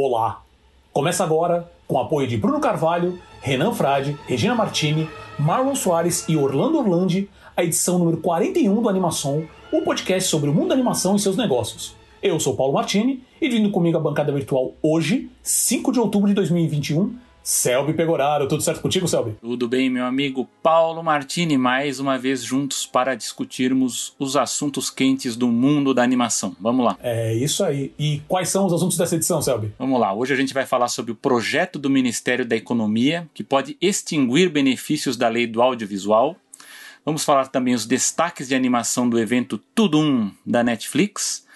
Olá! Começa agora, com o apoio de Bruno Carvalho, Renan Frade, Regina Martini, Marlon Soares e Orlando Orlandi, a edição número 41 do Animação, um podcast sobre o mundo da animação e seus negócios. Eu sou Paulo Martini e vindo comigo à bancada virtual hoje, 5 de outubro de 2021, Selby Pegoraro. Tudo certo contigo, Selby? Tudo bem, meu amigo Paulo Martini, mais uma vez juntos para discutirmos os assuntos quentes do mundo da animação. Vamos lá. É isso aí. E quais são os assuntos dessa edição, Selby? Vamos lá. Hoje a gente vai falar sobre o projeto do Ministério da Economia que pode extinguir benefícios da lei do audiovisual. Vamos falar também os destaques de animação do evento Tudo Um da Netflix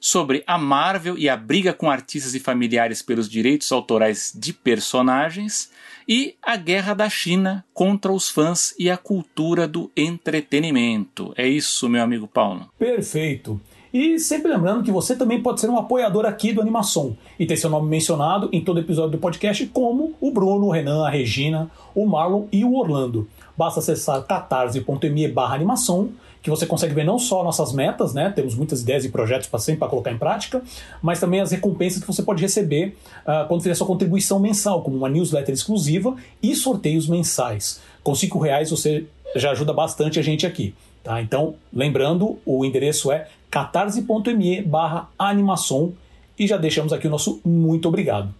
sobre a Marvel e a briga com artistas e familiares pelos direitos autorais de personagens e a guerra da China contra os fãs e a cultura do entretenimento. É isso, meu amigo Paulo. Perfeito. E sempre lembrando que você também pode ser um apoiador aqui do Animação e ter seu nome mencionado em todo episódio do podcast, como o Bruno, o Renan, a Regina, o Marlon e o Orlando. Basta acessar catarse.me barra animação que você consegue ver não só nossas metas, né? Temos muitas ideias e projetos para sempre para colocar em prática, mas também as recompensas que você pode receber uh, quando fizer sua contribuição mensal, como uma newsletter exclusiva e sorteios mensais. Com cinco reais você já ajuda bastante a gente aqui. Tá? Então, lembrando, o endereço é catarse.me barra animação e já deixamos aqui o nosso muito obrigado.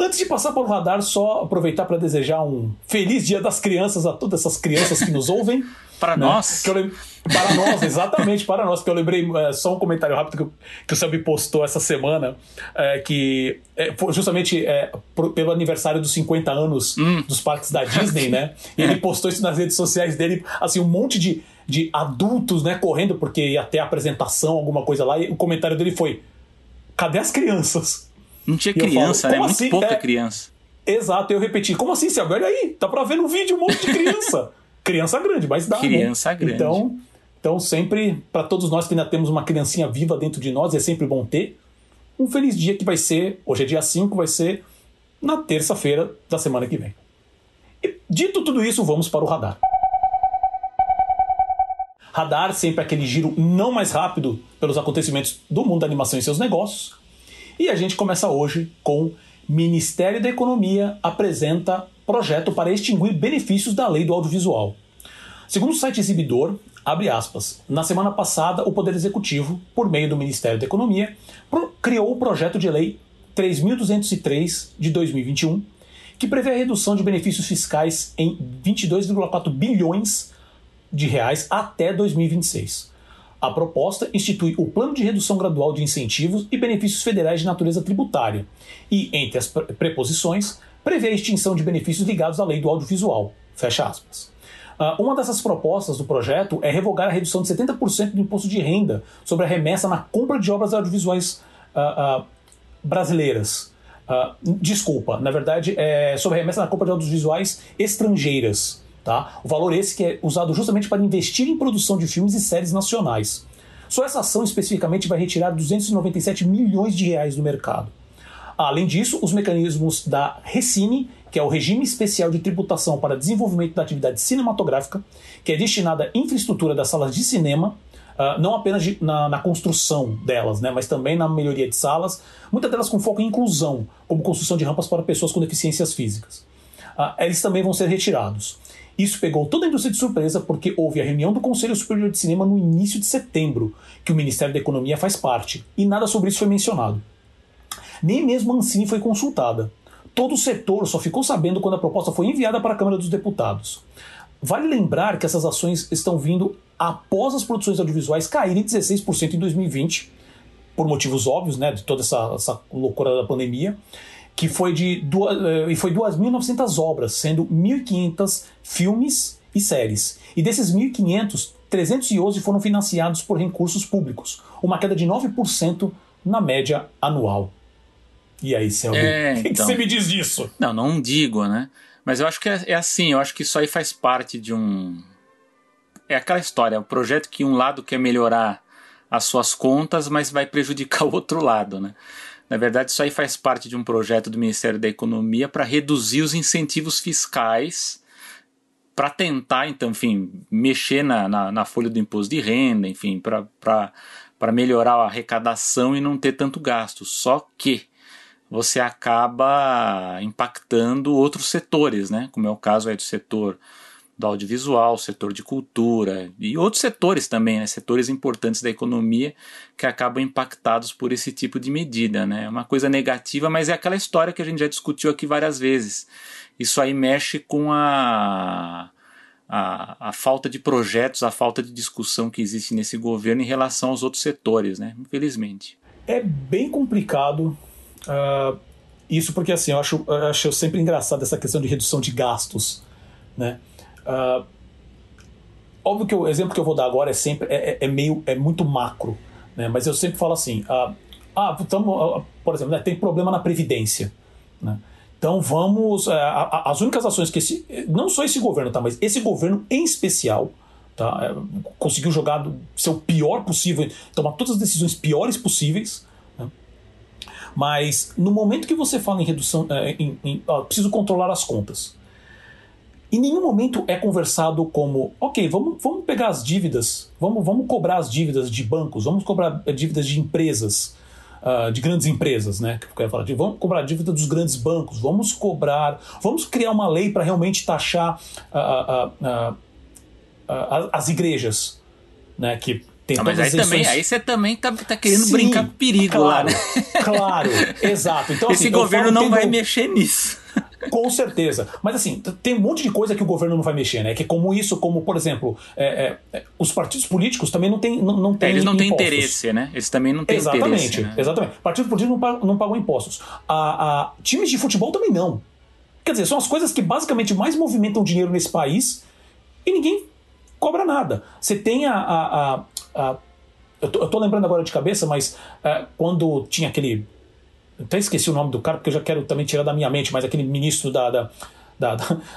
Antes de passar para o radar, só aproveitar para desejar um feliz Dia das Crianças a todas essas crianças que nos ouvem. Para né? nós? Lem... Para nós, exatamente, para nós. Que eu lembrei, é, só um comentário rápido que, que o Selby postou essa semana, é, que é, justamente é, por, pelo aniversário dos 50 anos hum. dos parques da Disney, né? E ele postou isso nas redes sociais dele, assim, um monte de, de adultos, né, correndo, porque ia ter apresentação, alguma coisa lá, e o comentário dele foi: cadê as crianças? Não tinha criança, falo, né? Muito assim? pouca é... criança. Exato, eu repeti, como assim, Selby? Olha aí, tá pra ver no vídeo um monte de criança. criança grande, mas dá. Né? Criança né? grande. Então, então sempre, para todos nós que ainda temos uma criancinha viva dentro de nós, é sempre bom ter. Um feliz dia que vai ser, hoje é dia 5, vai ser na terça-feira da semana que vem. E, dito tudo isso, vamos para o radar. Radar sempre aquele giro não mais rápido pelos acontecimentos do mundo da animação e seus negócios. E a gente começa hoje com Ministério da Economia apresenta projeto para extinguir benefícios da lei do audiovisual. Segundo o site exibidor, abre aspas, na semana passada o Poder Executivo, por meio do Ministério da Economia, criou o projeto de lei 3203 de 2021, que prevê a redução de benefícios fiscais em 22,4 bilhões de reais até 2026. A proposta institui o Plano de Redução Gradual de Incentivos e Benefícios Federais de Natureza Tributária e, entre as preposições, prevê a extinção de benefícios ligados à lei do audiovisual. Fecha aspas. Uh, uma dessas propostas do projeto é revogar a redução de 70% do imposto de renda sobre a remessa na compra de obras audiovisuais uh, uh, brasileiras. desculpa, na verdade, é sobre a remessa na compra de audiovisuais estrangeiras. Tá? O valor esse que é usado justamente para investir em produção de filmes e séries nacionais. Só essa ação especificamente vai retirar 297 milhões de reais do mercado. Além disso, os mecanismos da Recine, que é o regime especial de tributação para desenvolvimento da atividade cinematográfica, que é destinada à infraestrutura das salas de cinema, uh, não apenas de, na, na, construção delas, né, mas também na melhoria de salas, muitas delas com foco em inclusão, como construção de rampas para pessoas com deficiências físicas. Uh, eles também vão ser retirados. Isso pegou toda a indústria de surpresa porque houve a reunião do Conselho Superior de Cinema no início de setembro, que o Ministério da Economia faz parte, e nada sobre isso foi mencionado. Nem mesmo a Ancine foi consultada. Todo o setor só ficou sabendo quando a proposta foi enviada para a Câmara dos Deputados. Vale lembrar que essas ações estão vindo após as produções audiovisuais caírem 16% em 2020, por motivos óbvios, né, de toda essa, essa loucura da pandemia, que foi de eh, e foi 2.900 obras, sendo 1.500 filmes e séries. E desses 1.500, 311 foram financiados por recursos públicos, uma queda de 9% na média anual. E aí, Selby, é, o que, então, que, você me diz disso? Não, não digo, né? Mas eu acho que é, é assim, eu acho que isso aí faz parte de um. É aquela história, o um projeto que um lado quer melhorar as suas contas, mas vai prejudicar o outro lado, né? Na verdade, isso aí faz parte de um projeto do Ministério da Economia para reduzir os incentivos fiscais para tentar, então, enfim, mexer na, na, na, folha do imposto de renda, enfim, para melhorar a arrecadação e não ter tanto gasto. Só que você acaba impactando outros setores, né? Como é o caso aí do setor do audiovisual, setor de cultura e outros setores também, né? setores importantes da economia que acabam impactados por esse tipo de medida. Né? É uma coisa negativa, mas é aquela história que a gente já discutiu aqui várias vezes. Isso aí mexe com a, a, a falta de projetos, a falta de discussão que existe nesse governo em relação aos outros setores, né? infelizmente. É bem complicado. Uh, isso porque assim, eu acho, eu acho sempre engraçado essa questão de redução de gastos. Né? Uh, óbvio que o exemplo que eu vou dar agora é sempre é, é, é meio é muito macro, né? Mas eu sempre falo assim, uh, ah, tamo, por exemplo, né, tem problema na previdência, né? Então vamos, uh, as únicas ações que esse, não só esse governo, tá, mas esse governo em especial, tá, é, conseguiu jogar seu pior possível, tomar todas as decisões piores possíveis. Mas no momento que você fala em redução, é, em, em, preciso controlar as contas, em nenhum momento é conversado como, ok, vamos, vamos pegar as dívidas, vamos, vamos cobrar as dívidas de bancos, vamos cobrar dívidas de empresas, uh, de grandes empresas, né? Que eu falar de, vamos cobrar dívida dos grandes bancos, vamos cobrar, vamos criar uma lei para realmente taxar uh, uh, as igrejas, né? Que tem ah, mas aí, também, aí você também tá, tá querendo Sim, brincar com perigo claro, lá, né? Claro, exato. Então, Esse assim, governo não vai mexer nisso. Com certeza. Mas assim, tem um monte de coisa que o governo não vai mexer, né? Que é como isso, como, por exemplo, é, é, é os partidos políticos também não têm. Não, não têm é, eles não têm interesse, né? Eles também não têm exatamente, interesse. Né? Exatamente. Partidos políticos não pagam, não pagam impostos. A, a, times de futebol também não. Quer dizer, são as coisas que basicamente mais movimentam dinheiro nesse país e ninguém cobra nada. Você tem a. a, a, a eu, tô, eu tô lembrando agora de cabeça, mas é, quando tinha aquele até esqueci o nome do cara, porque eu já quero também tirar da minha mente, mas aquele ministro da. da, da,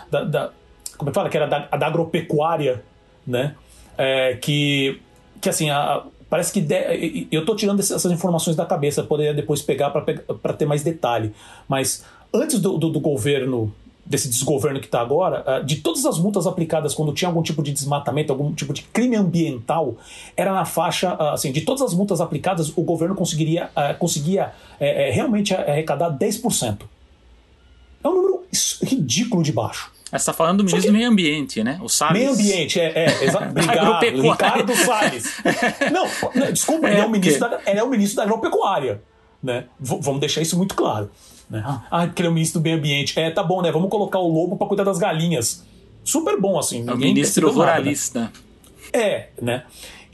da, da como é que fala? Que era da, da agropecuária, né? É, que, que assim, a, parece que. De, eu estou tirando essas informações da cabeça, poderia depois pegar para ter mais detalhe. Mas antes do, do, do governo desse desgoverno que está agora, ah, de todas as multas aplicadas quando tinha algum tipo de desmatamento, algum tipo de crime ambiental, era na faixa, ah, assim, de todas as multas aplicadas, o governo conseguiria, ah, conseguia é, é, realmente arrecadar 10%. É um número ridículo de baixo. Você está falando do ministro que... do Meio Ambiente, né? O Salles. Meio Ambiente, é. é exa... Obrigado, Ricardo Salles. Não, desculpa, é, ele, é o ministro da, ele é o ministro da agropecuária. Né? V vamos deixar isso muito claro. Né? Ah, porque ele é o ministro do meio ambiente. É, tá bom, né? Vamos colocar o lobo para cuidar das galinhas. Super bom, assim. É o ministro ruralista. Nada, né? É, né?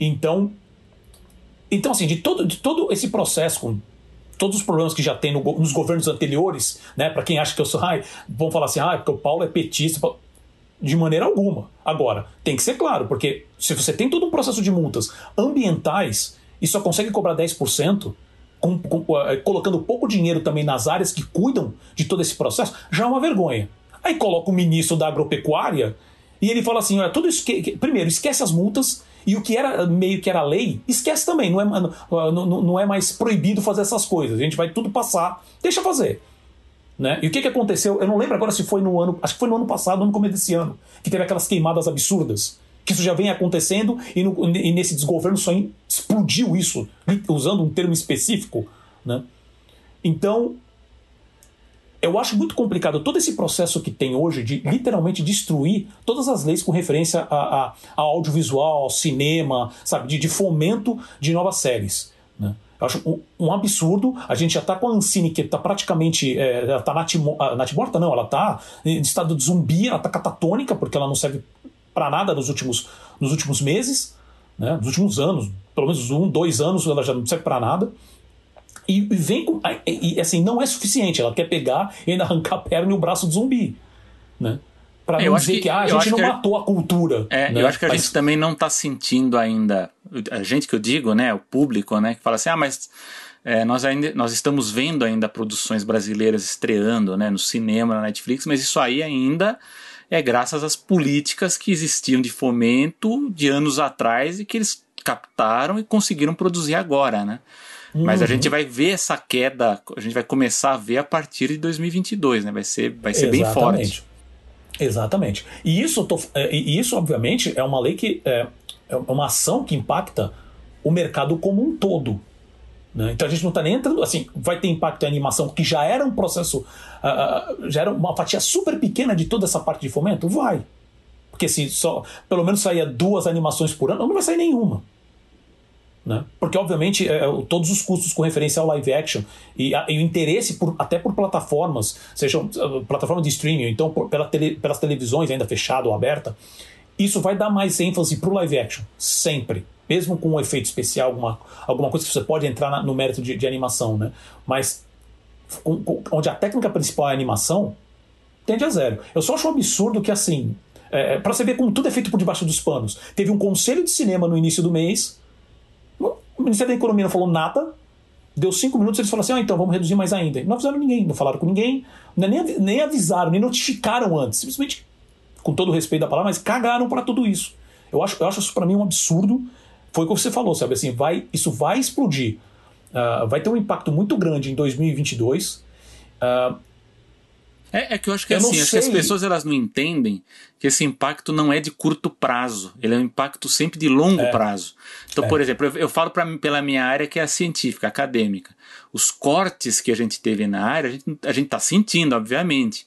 Então, então assim, de todo, de todo esse processo com todos os problemas que já tem no, nos governos anteriores, né? Para quem acha que eu sou, ai, vão falar assim, ah, porque o Paulo é petista. De maneira alguma. Agora, tem que ser claro, porque se você tem todo um processo de multas ambientais e só consegue cobrar 10%, com, com, eh, colocando pouco dinheiro também nas áreas que cuidam de todo esse processo, já é uma vergonha. Aí coloca o ministro da agropecuária e ele fala assim: olha, tudo isso que, primeiro, esquece as multas e o que era meio que era lei, esquece também. Não é, não, não, não é mais proibido fazer essas coisas. A gente vai tudo passar, deixa fazer. Né? E o que, que aconteceu? Eu não lembro agora se foi no ano. Acho que foi no ano passado, no começo desse ano, que teve aquelas queimadas absurdas que isso já vem acontecendo e, no, e nesse desgoverno só explodiu isso, usando um termo específico. Né? Então, eu acho muito complicado todo esse processo que tem hoje de literalmente destruir todas as leis com referência a, a, a audiovisual, ao cinema, sabe, de, de, fomento de novas séries. Né? Eu acho um, absurdo. A gente já está com a Ancine, que está praticamente. É, ela está natimorta, não, ela está em estado de zumbi, ela está catatônica, porque ela não serve para nada nos últimos, nos últimos meses, né? nos últimos anos, pelo menos um, dois anos, ela já não serve para nada. E, vem com. E assim, não é suficiente. Ela quer pegar e ainda arrancar a perna e o braço do zumbi. Né? Pra não dizer que, que ah, a gente não matou a cultura. É, né? eu acho que a mas... gente também não está sentindo ainda. A gente que eu digo, né? O público, né? Que fala assim, ah, mas. É, nós ainda nós estamos vendo ainda produções brasileiras estreando né, no cinema, na Netflix, mas isso aí ainda é graças às políticas que existiam de fomento de anos atrás e que eles captaram e conseguiram produzir agora, né? Uhum. Mas a uhum. gente vai ver essa queda, a gente vai começar a ver a partir de 2022, né? Vai ser, vai ser bem forte. Exatamente. E isso, tô, é, e isso, obviamente, é uma lei que é, é uma ação que impacta o mercado como um todo. Né? Então a gente não está nem entrando. Assim, vai ter impacto em animação, que já era um processo. Uh, já era uma fatia super pequena de toda essa parte de fomento? Vai. Porque se só pelo menos saía duas animações por ano, não vai sair nenhuma. Né? Porque, obviamente, é, é, todos os custos com referência ao live action e, a, e o interesse por, até por plataformas, sejam uh, plataformas de streaming, então por, pela tele, pelas televisões ainda fechada ou aberta, isso vai dar mais ênfase para o live action, sempre. Mesmo com um efeito especial, alguma, alguma coisa que você pode entrar na, no mérito de, de, animação, né? Mas com, com, onde a técnica principal é a animação, tende a zero. Eu só acho um absurdo que, assim, é, para você ver como tudo é feito por debaixo dos panos. Teve um conselho de cinema no início do mês o Ministério da Economia não falou nada, deu cinco minutos eles falaram assim: ah, então vamos reduzir mais ainda. Não avisaram ninguém, não falaram com ninguém, nem, nem avisaram, nem notificaram antes. Simplesmente, com todo o respeito da palavra, mas cagaram para tudo isso. Eu acho, eu acho isso para mim um absurdo. Foi o que você falou, sabe? Assim, vai, isso vai explodir. Uh, vai ter um impacto muito grande em 2022. Uh, é, é, que eu acho que eu assim, acho que as pessoas elas não entendem que esse impacto não é de curto prazo, ele é um impacto sempre de longo é. prazo. Então, é. por exemplo, eu, eu falo pra, pela minha área que é a científica, acadêmica. Os cortes que a gente teve na área, a gente está sentindo, obviamente,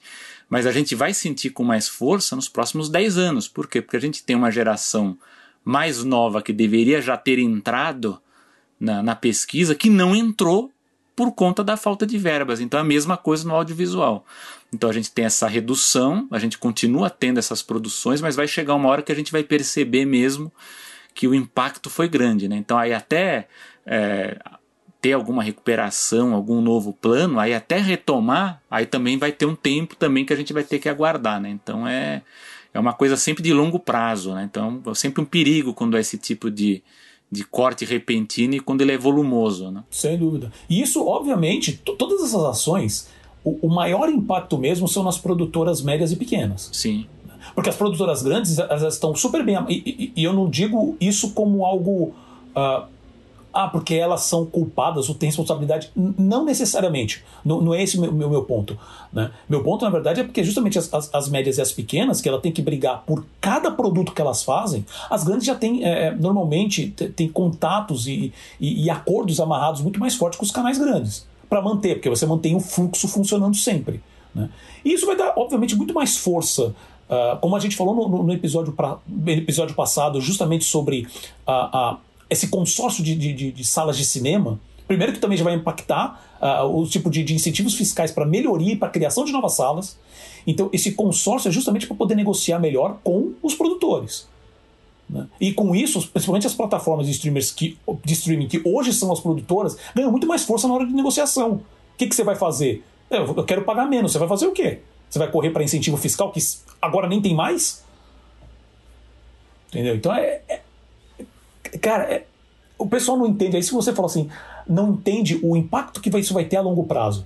mas a gente vai sentir com mais força nos próximos 10 anos. Por quê? Porque a gente tem uma geração mais nova que deveria já ter entrado na, na pesquisa que não entrou por conta da falta de verbas. Então, a mesma coisa no audiovisual. Então a gente tem essa redução, a gente continua tendo essas produções, mas vai chegar uma hora que a gente vai perceber mesmo que o impacto foi grande. Né? Então aí até é, ter alguma recuperação, algum novo plano, aí até retomar, aí também vai ter um tempo também que a gente vai ter que aguardar. Né? Então é, é uma coisa sempre de longo prazo. Né? Então é sempre um perigo quando é esse tipo de, de corte repentino e quando ele é volumoso. Né? Sem dúvida. E isso, obviamente, todas essas ações o, o maior impacto mesmo são nas produtoras médias e pequenas. Sim. Porque as produtoras grandes elas estão super bem. E, e, e eu não digo isso como algo. Uh, ah, porque elas são culpadas ou têm responsabilidade. Não necessariamente. Não, não é esse o meu, meu, meu, ponto. Né? Meu ponto, na verdade, é porque justamente as, as, as, médias e as pequenas, que ela tem que brigar por cada produto que elas fazem, as grandes já têm, é, normalmente, têm contatos e, e, e acordos amarrados muito mais fortes com os canais grandes para manter, porque você mantém o fluxo funcionando sempre. Né? E isso vai dar, obviamente, muito mais força. Uh, como a gente falou no, no episódio, pra, episódio passado, justamente sobre uh, uh, esse consórcio de, de, de, salas de cinema. Primeiro, que também já vai impactar o tipo de, de incentivos fiscais para melhoria e para criação de novas salas. Então, esse consórcio é justamente para poder negociar melhor com os produtores. Né? E com isso, principalmente as plataformas de, streamers que, de streaming, que hoje são as produtoras, ganham muito mais força na hora de negociação. O que, que você vai fazer? Eu, eu quero pagar menos. Você vai fazer o quê? Você vai correr para incentivo fiscal que agora nem tem mais? Entendeu? Então é. é cara, é, o pessoal não entende. Aí se você fala assim, não entende o impacto que isso vai ter a longo prazo.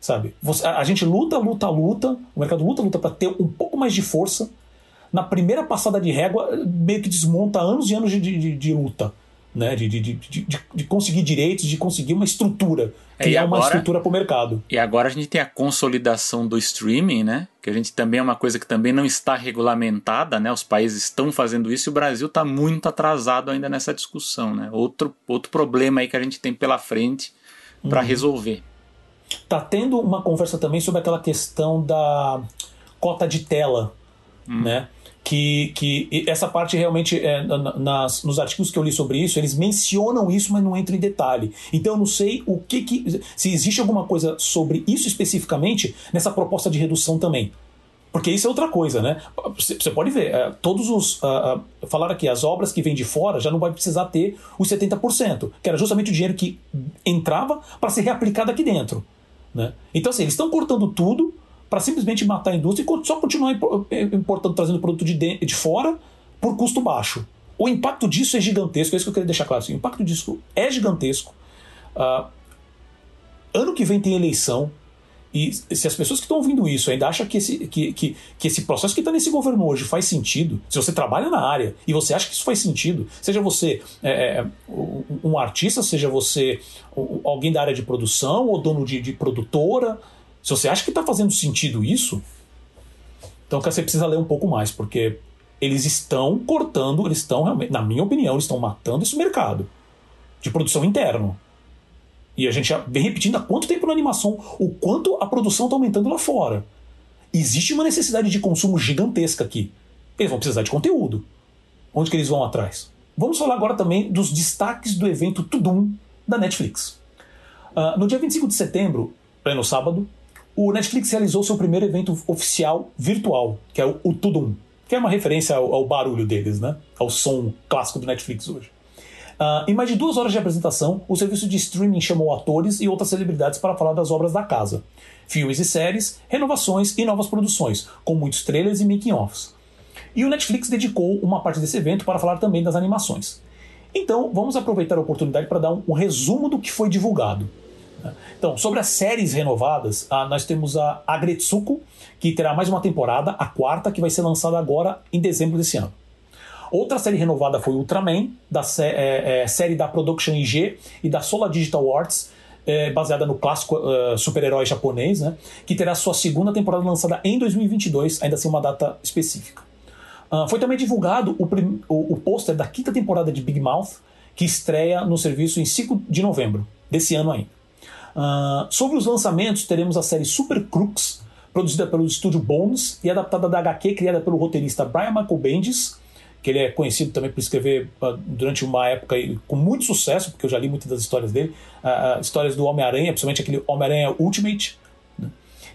Sabe? Você, a, a gente luta, luta, luta. O mercado luta, luta para ter um pouco mais de força na primeira passada de régua, meio que desmonta anos e anos de, de, de luta. Né, de, de, de, de, conseguir direitos, de conseguir uma estrutura, criar é, agora, uma estrutura para o mercado. E agora a gente tem a consolidação do streaming, né? Que a gente também é uma coisa que também não está regulamentada, né? Os países estão fazendo isso e o Brasil está muito atrasado ainda nessa discussão, né? Outro, outro problema aí que a gente tem pela frente para uhum. resolver. Tá tendo uma conversa também sobre aquela questão da cota de tela, hum. né? Que, que essa parte realmente, é, nas, nos artigos que eu li sobre isso, eles mencionam isso, mas não entram em detalhe. Então eu não sei o que, que se existe alguma coisa sobre isso especificamente nessa proposta de redução também. Porque isso é outra coisa, né? Você pode ver, é, todos os. Uh, uh, falaram aqui, as obras que vêm de fora já não vai precisar ter os 70%, que era justamente o dinheiro que entrava para ser reaplicado aqui dentro. Né? Então, assim, eles estão cortando tudo, para simplesmente matar a indústria e só continuar importando, trazendo produto de, de fora por custo baixo. O impacto disso é gigantesco, é isso que eu queria deixar claro. Assim, o impacto disso é gigantesco. Uh, ano que vem tem eleição, e se as pessoas que estão ouvindo isso ainda acham que esse, que, que, que esse processo que está nesse governo hoje faz sentido, se você trabalha na área e você acha que isso faz sentido, seja você é, é um artista, seja você alguém da área de produção ou dono de, de produtora, se você acha que está fazendo sentido isso, então você precisa ler um pouco mais, porque eles estão cortando, eles estão realmente, na minha opinião, eles estão matando esse mercado de produção interno. E a gente já vem repetindo há quanto tempo na animação o quanto a produção está aumentando lá fora. Existe uma necessidade de consumo gigantesca aqui. Eles vão precisar de conteúdo. Onde que eles vão atrás? Vamos falar agora também dos destaques do evento Tudum da Netflix. Uh, no dia 25 de setembro, no sábado, o Netflix realizou seu primeiro evento oficial virtual, que é o, o Tudum, que é uma referência ao, ao, barulho deles, né? ao som clássico do Netflix hoje. Uh, em mais de duas horas de apresentação, o serviço de streaming chamou atores e outras celebridades para falar das obras da casa, filmes e séries, renovações e novas produções, com muitos trailers e making-offs. E o Netflix dedicou uma parte desse evento para falar também das animações. Então, vamos aproveitar a oportunidade para dar um, um resumo do que foi divulgado. Então, sobre as séries renovadas, ah, nós temos a Agretsuko, que terá mais uma temporada, a quarta, que vai ser lançada agora em dezembro desse ano. Outra série renovada foi Ultraman, da sé é, é, série da Production IG e da Solar Digital Arts, é, baseada no clássico uh, super-herói japonês, né, que terá sua segunda temporada lançada em 2022, ainda sem uma data específica. Uh, foi também divulgado o, o, o pôster da quinta temporada de Big Mouth, que estreia no serviço em 5 de novembro desse ano ainda. Uh, sobre os lançamentos, teremos a série Super Crooks, produzida pelo estúdio Bones e adaptada da HQ criada pelo roteirista Brian Michael Bendis, que ele é conhecido também por escrever uh, durante uma época com muito sucesso, porque eu já li muitas das histórias dele, uh, histórias do Homem-Aranha, principalmente aquele Homem-Aranha Ultimate, né?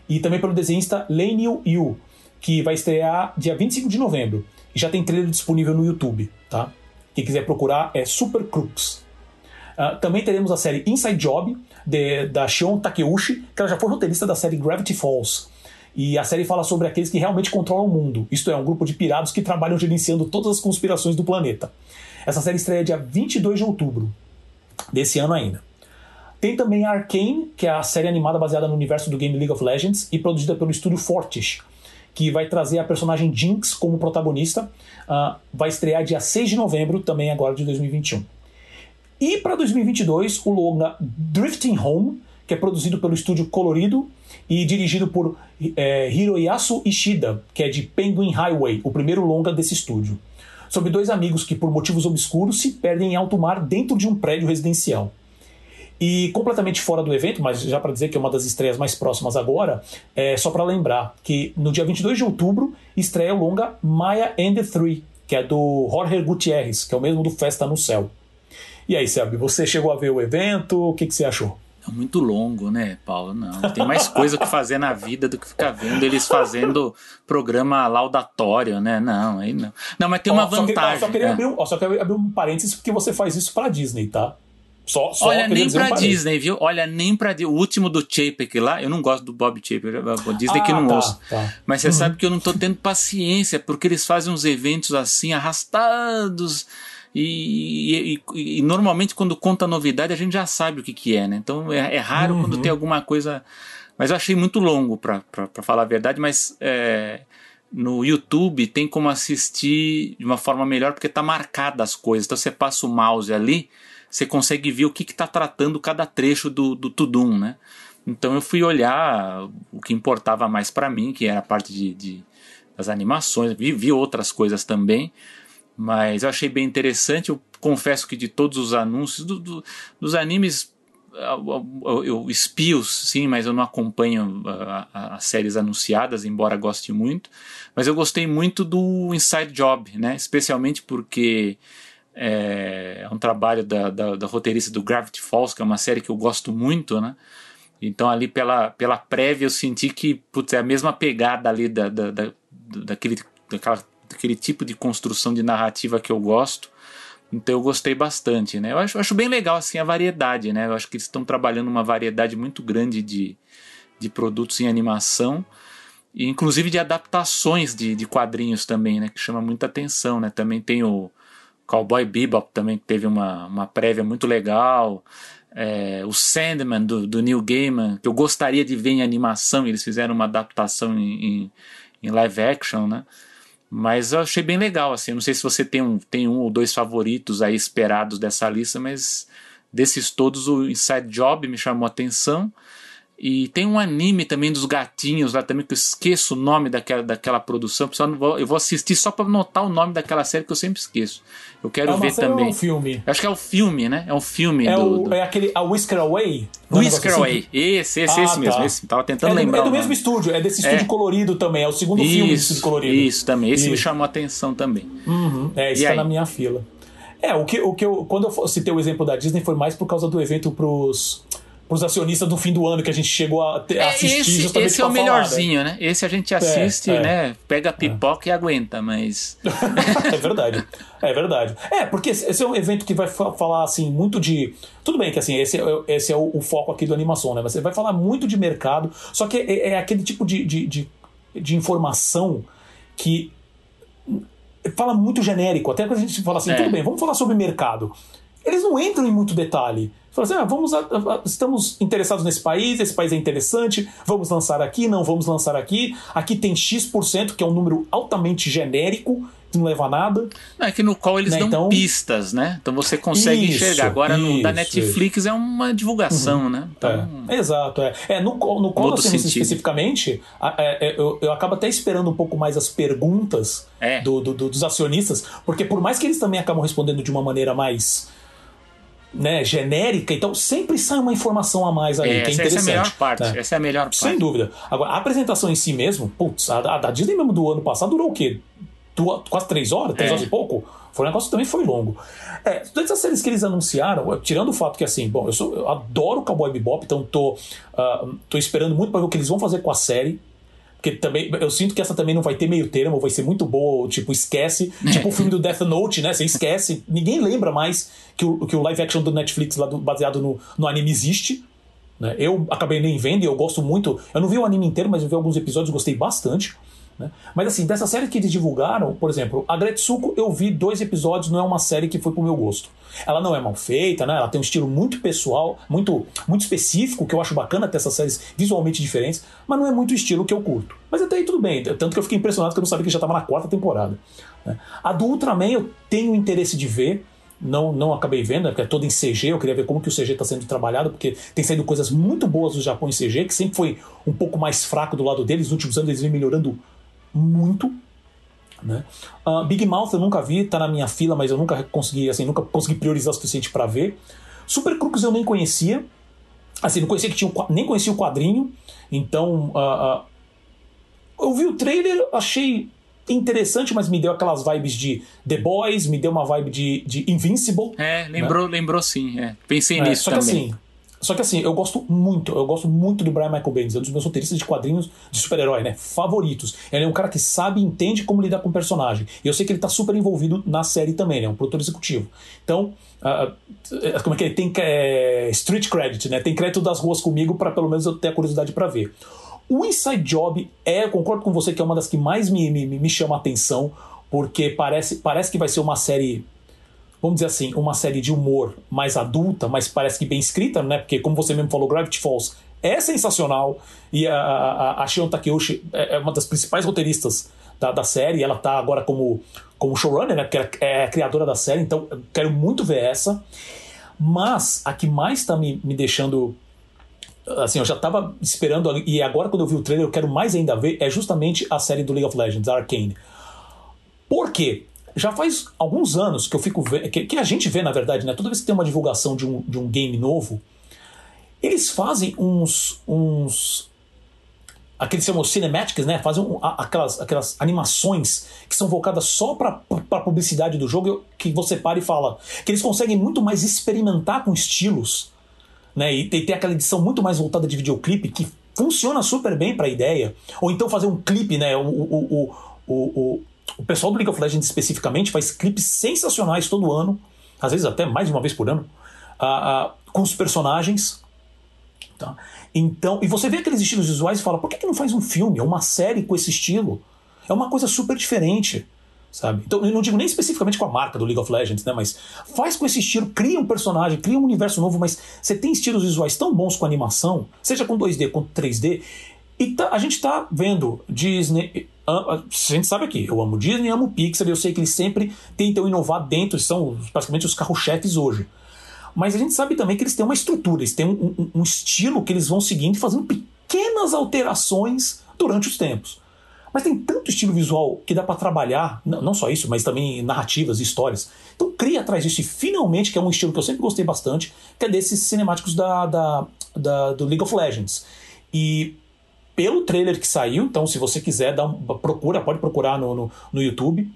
e também pelo desenhista Laniel Yu, que vai estrear dia 25 de novembro. E já tem trailer disponível no YouTube, tá? Quem quiser procurar é Super Crooks. Uh, também teremos a série Inside Job, de, da Shion Takeuchi, que ela já foi roteirista da série Gravity Falls. E a série fala sobre aqueles que realmente controlam o mundo, isto é, um grupo de pirados que trabalham gerenciando todas as conspirações do planeta. Essa série estreia dia 22 de outubro desse ano ainda. Tem também Arcane, que é a série animada baseada no universo do game League of Legends e produzida pelo estúdio Fortish, que vai trazer a personagem Jinx como protagonista. Uh, vai estrear dia 6 de novembro, também agora de 2021. E para 2022, o longa Drifting Home, que é produzido pelo estúdio Colorido e dirigido por é, Hiroyasu Ishida, que é de Penguin Highway, o primeiro longa desse estúdio. Sobre dois amigos que, por motivos obscuros, se perdem em alto mar dentro de um prédio residencial. E completamente fora do evento, mas já para dizer que é uma das estreias mais próximas agora, é só para lembrar que no dia 22 de outubro estreia o longa Maya and the Three, que é do Jorge Gutierrez, que é o mesmo do Festa no Céu. E aí, Selby, você chegou a ver o evento, o que, que você achou? É muito longo, né, Paulo? Não, tem mais coisa que fazer na vida do que ficar vendo eles fazendo programa laudatório, né? Não, aí não. Não, mas tem uma vantagem. Só, queria, é. abrir, um, só queria abrir um parênteses porque você faz isso pra Disney, tá? Só, só Olha, nem pra um Disney, viu? Olha, nem pra O último do Chapek lá, eu não gosto do Bob Chapek, o Disney ah, que não tá, ouço. Tá. Mas você uhum. sabe que eu não tô tendo paciência, porque eles fazem uns eventos assim, arrastados e, e, e, normalmente quando conta novidade a gente já sabe o que, que é, né? Então é, é raro uhum. quando tem alguma coisa. Mas eu achei muito longo, para falar a verdade, mas é, no YouTube tem como assistir de uma forma melhor porque tá marcada as coisas. Então você passa o mouse ali, você consegue ver o que está tratando cada trecho do, do Tudum, né? Então eu fui olhar o que importava mais para mim, que era a parte de, de das animações, vi, vi outras coisas também, mas eu achei bem interessante. Eu confesso que de todos os anúncios, do, do, dos animes, eu, eu, espio sim, mas eu não acompanho as séries anunciadas, embora goste muito. Mas eu gostei muito do Inside Job, né? especialmente porque é, é um trabalho da, da, da, roteirista do Gravity Falls, que é uma série que eu gosto muito, né? Então ali pela, pela prévia eu senti que putz, é a mesma pegada ali da, da, da, daquele, daquela aquele tipo de construção de narrativa que eu gosto. Então eu gostei bastante, né? Eu acho, acho bem legal assim a variedade, né? Eu acho que eles estão trabalhando uma variedade muito grande de, de produtos em animação e inclusive de adaptações de, de quadrinhos também, né? Que chama muita atenção, né? Também tem o Cowboy Bebop também que teve uma, uma prévia muito legal. É, o Sandman do, do Neil Gaiman que eu gostaria de ver em animação. Eles fizeram uma adaptação em, em, em live action, né? Mas eu achei bem legal, assim. Não sei se você tem um, tem um ou dois favoritos aí esperados dessa lista, mas desses todos o Inside Job me chamou a atenção. E tem um anime também dos gatinhos lá também, que eu esqueço o nome daquela, daquela produção. Eu vou assistir só pra notar o nome daquela série que eu sempre esqueço. Eu quero é ver também. É um filme. Acho que é o filme, né? É um filme é do, o, do... É aquele A Whisker Away? Whisker Away. Assim? Esse, esse, ah, esse mesmo. Tá. Esse, tava tentando é lembrar. É do mesmo estúdio, é desse estúdio é. colorido também. É o segundo isso, filme desse estúdio colorido. Isso também. Esse isso. me chamou a atenção também. Uhum. É, esse e tá aí? na minha fila. É, o que, o que eu. Quando eu citei o exemplo da Disney foi mais por causa do evento pros os acionistas do fim do ano que a gente chegou a, ter, é, assistir esse, justamente Esse é o falar, melhorzinho, né? Esse a gente assiste, é, é. né? Pega a pipoca e aguenta, mas. é verdade. É verdade. É, porque esse é um evento que vai falar, assim, muito de. Tudo bem que, assim, esse é, esse é o, o foco aqui do animação, né? Mas você vai falar muito de mercado, só que é, é aquele tipo de, de, de, de informação que fala muito genérico. Até quando a gente fala assim, é. tudo bem, vamos falar sobre mercado. Eles não entram em muito detalhe. Fala assim, ah, vamos a, a, estamos interessados nesse país, esse país é interessante, vamos lançar aqui, não vamos lançar aqui. Aqui tem X%, que é um número altamente genérico, que não leva a nada. Não, é que no qual eles né? dão então, pistas, né? Então você consegue isso, enxergar. Agora isso, no da Netflix isso. é uma divulgação, uhum. né? Então, é. Exato, é. é no, no assim, especificamente, é, é, eu, eu acabo até esperando um pouco mais as perguntas é. do, do, do, dos acionistas, porque por mais que eles também acabam respondendo de uma maneira mais né, genérica, então sempre sai uma informação a mais ali, é, que é interessante. Essa é a melhor parte. Né? Essa é a melhor parte. Sem dúvida. Agora, a apresentação em si mesmo, putz, a, a da Disney mesmo do ano passado durou o quê? Duas, quase três horas, três é. horas e pouco? Foi um negócio que também foi longo. É, todas as séries que eles anunciaram, tirando o fato que assim, bom, eu, sou, eu adoro Cowboy Bebop, então tô, uh, tô esperando muito para ver o que eles vão fazer com a série. Porque também, eu sinto que essa também não vai ter meio termo, vai ser muito boa, tipo, esquece. tipo o filme do Death Note, né? Você esquece. Ninguém lembra mais que o, que o live action do Netflix, lá do, baseado no, no anime, existe. Né? Eu acabei nem vendo e eu gosto muito. Eu não vi o anime inteiro, mas eu vi alguns episódios gostei bastante. Né? Mas assim, dessa série que eles divulgaram, por exemplo, a Gretsuko eu vi dois episódios, não é uma série que foi pro meu gosto. Ela não é mal feita, né? Ela tem um estilo muito pessoal, muito, muito específico, que eu acho bacana ter essas séries visualmente diferentes, mas não é muito o estilo que eu curto. Mas até aí tudo bem, tanto que eu fiquei impressionado que eu não sabia que já estava na quarta temporada. Né? A do Ultraman eu tenho interesse de ver, não, não acabei vendo, né, porque é todo em CG, eu queria ver como que o CG está sendo trabalhado, porque tem saído coisas muito boas do Japão em CG, que sempre foi um pouco mais fraco do lado deles, nos últimos anos eles vêm melhorando muito. Né? Uh, Big Mouth eu nunca vi, tá na minha fila, mas eu nunca consegui, assim, nunca consegui priorizar o suficiente para ver. Super Crux eu nem conhecia, assim, não conhecia que tinha, nem conhecia o quadrinho, então uh, uh, eu vi o trailer, achei interessante, mas me deu aquelas vibes de The Boys, me deu uma vibe de, de Invincible. É, lembrou, né? lembrou sim, é. pensei é, nisso só também. Que, assim, só que assim, eu gosto muito, eu gosto muito do Brian Michael Bendis, é um dos meus roteiristas de quadrinhos de super-herói, né? Favoritos. Ele é um cara que sabe e entende como lidar com o personagem. E eu sei que ele tá super envolvido na série também, né? É um produtor executivo. Então, uh, como é que ele tem é, street credit, né? Tem crédito das ruas comigo para pelo menos eu ter a curiosidade para ver. O Inside Job é, concordo com você que é uma das que mais me, me, me chama a atenção, porque parece, parece que vai ser uma série vamos dizer assim, uma série de humor mais adulta, mas parece que bem escrita, né? Porque, como você mesmo falou, Gravity Falls é sensacional. E a, a, a Shion Takeuchi é, é uma das principais roteiristas da, da série. Ela tá agora como, como showrunner, né? Porque é a criadora da série, então quero muito ver essa. Mas a que mais tá me, me deixando. Assim, eu já tava esperando, e agora quando eu vi o trailer, eu quero mais ainda ver, é justamente a série do League of Legends, Arcane. Por quê? Já faz alguns anos que eu fico vendo, que, que, a gente vê, na verdade, né? Toda vez que tem uma divulgação de um, de um game novo, eles fazem uns. uns aqueles chamam cinematics, né? Fazem um, aquelas, aquelas animações que são voltadas só para a publicidade do jogo, que você para e fala. Que eles conseguem muito mais experimentar com estilos, né? E ter, ter aquela edição muito mais voltada de videoclipe que funciona super bem para a ideia. Ou então fazer um clipe, né? O, o, o, o, o pessoal do League of Legends especificamente faz clipes sensacionais todo ano, às vezes até mais de uma vez por ano, uh, uh, com os personagens. Tá? Então, e você vê aqueles estilos visuais e fala: por que, que não faz um filme, uma série com esse estilo? É uma coisa super diferente. Sabe? Então, eu não digo nem especificamente com a marca do League of Legends, né? Mas faz com esse estilo, cria um personagem, cria um universo novo, mas você tem estilos visuais tão bons com animação, seja com 2D quanto 3D, e tá, a gente tá vendo Disney, a gente sabe aqui, eu amo Disney, amo Pixar, e eu sei que eles sempre tentam inovar dentro, são praticamente os carro-chefes hoje. Mas a gente sabe também que eles têm uma estrutura, eles têm um, um, um estilo que eles vão seguindo, fazendo pequenas alterações durante os tempos. Mas tem tanto estilo visual que dá para trabalhar, não só isso, mas também narrativas, histórias. Então cria atrás disso e finalmente, que é um estilo que eu sempre gostei bastante, que é desses cinemáticos da, da, da do League of Legends. E pelo trailer que saiu, então se você quiser, dá uma, procura, pode procurar no, no, no YouTube.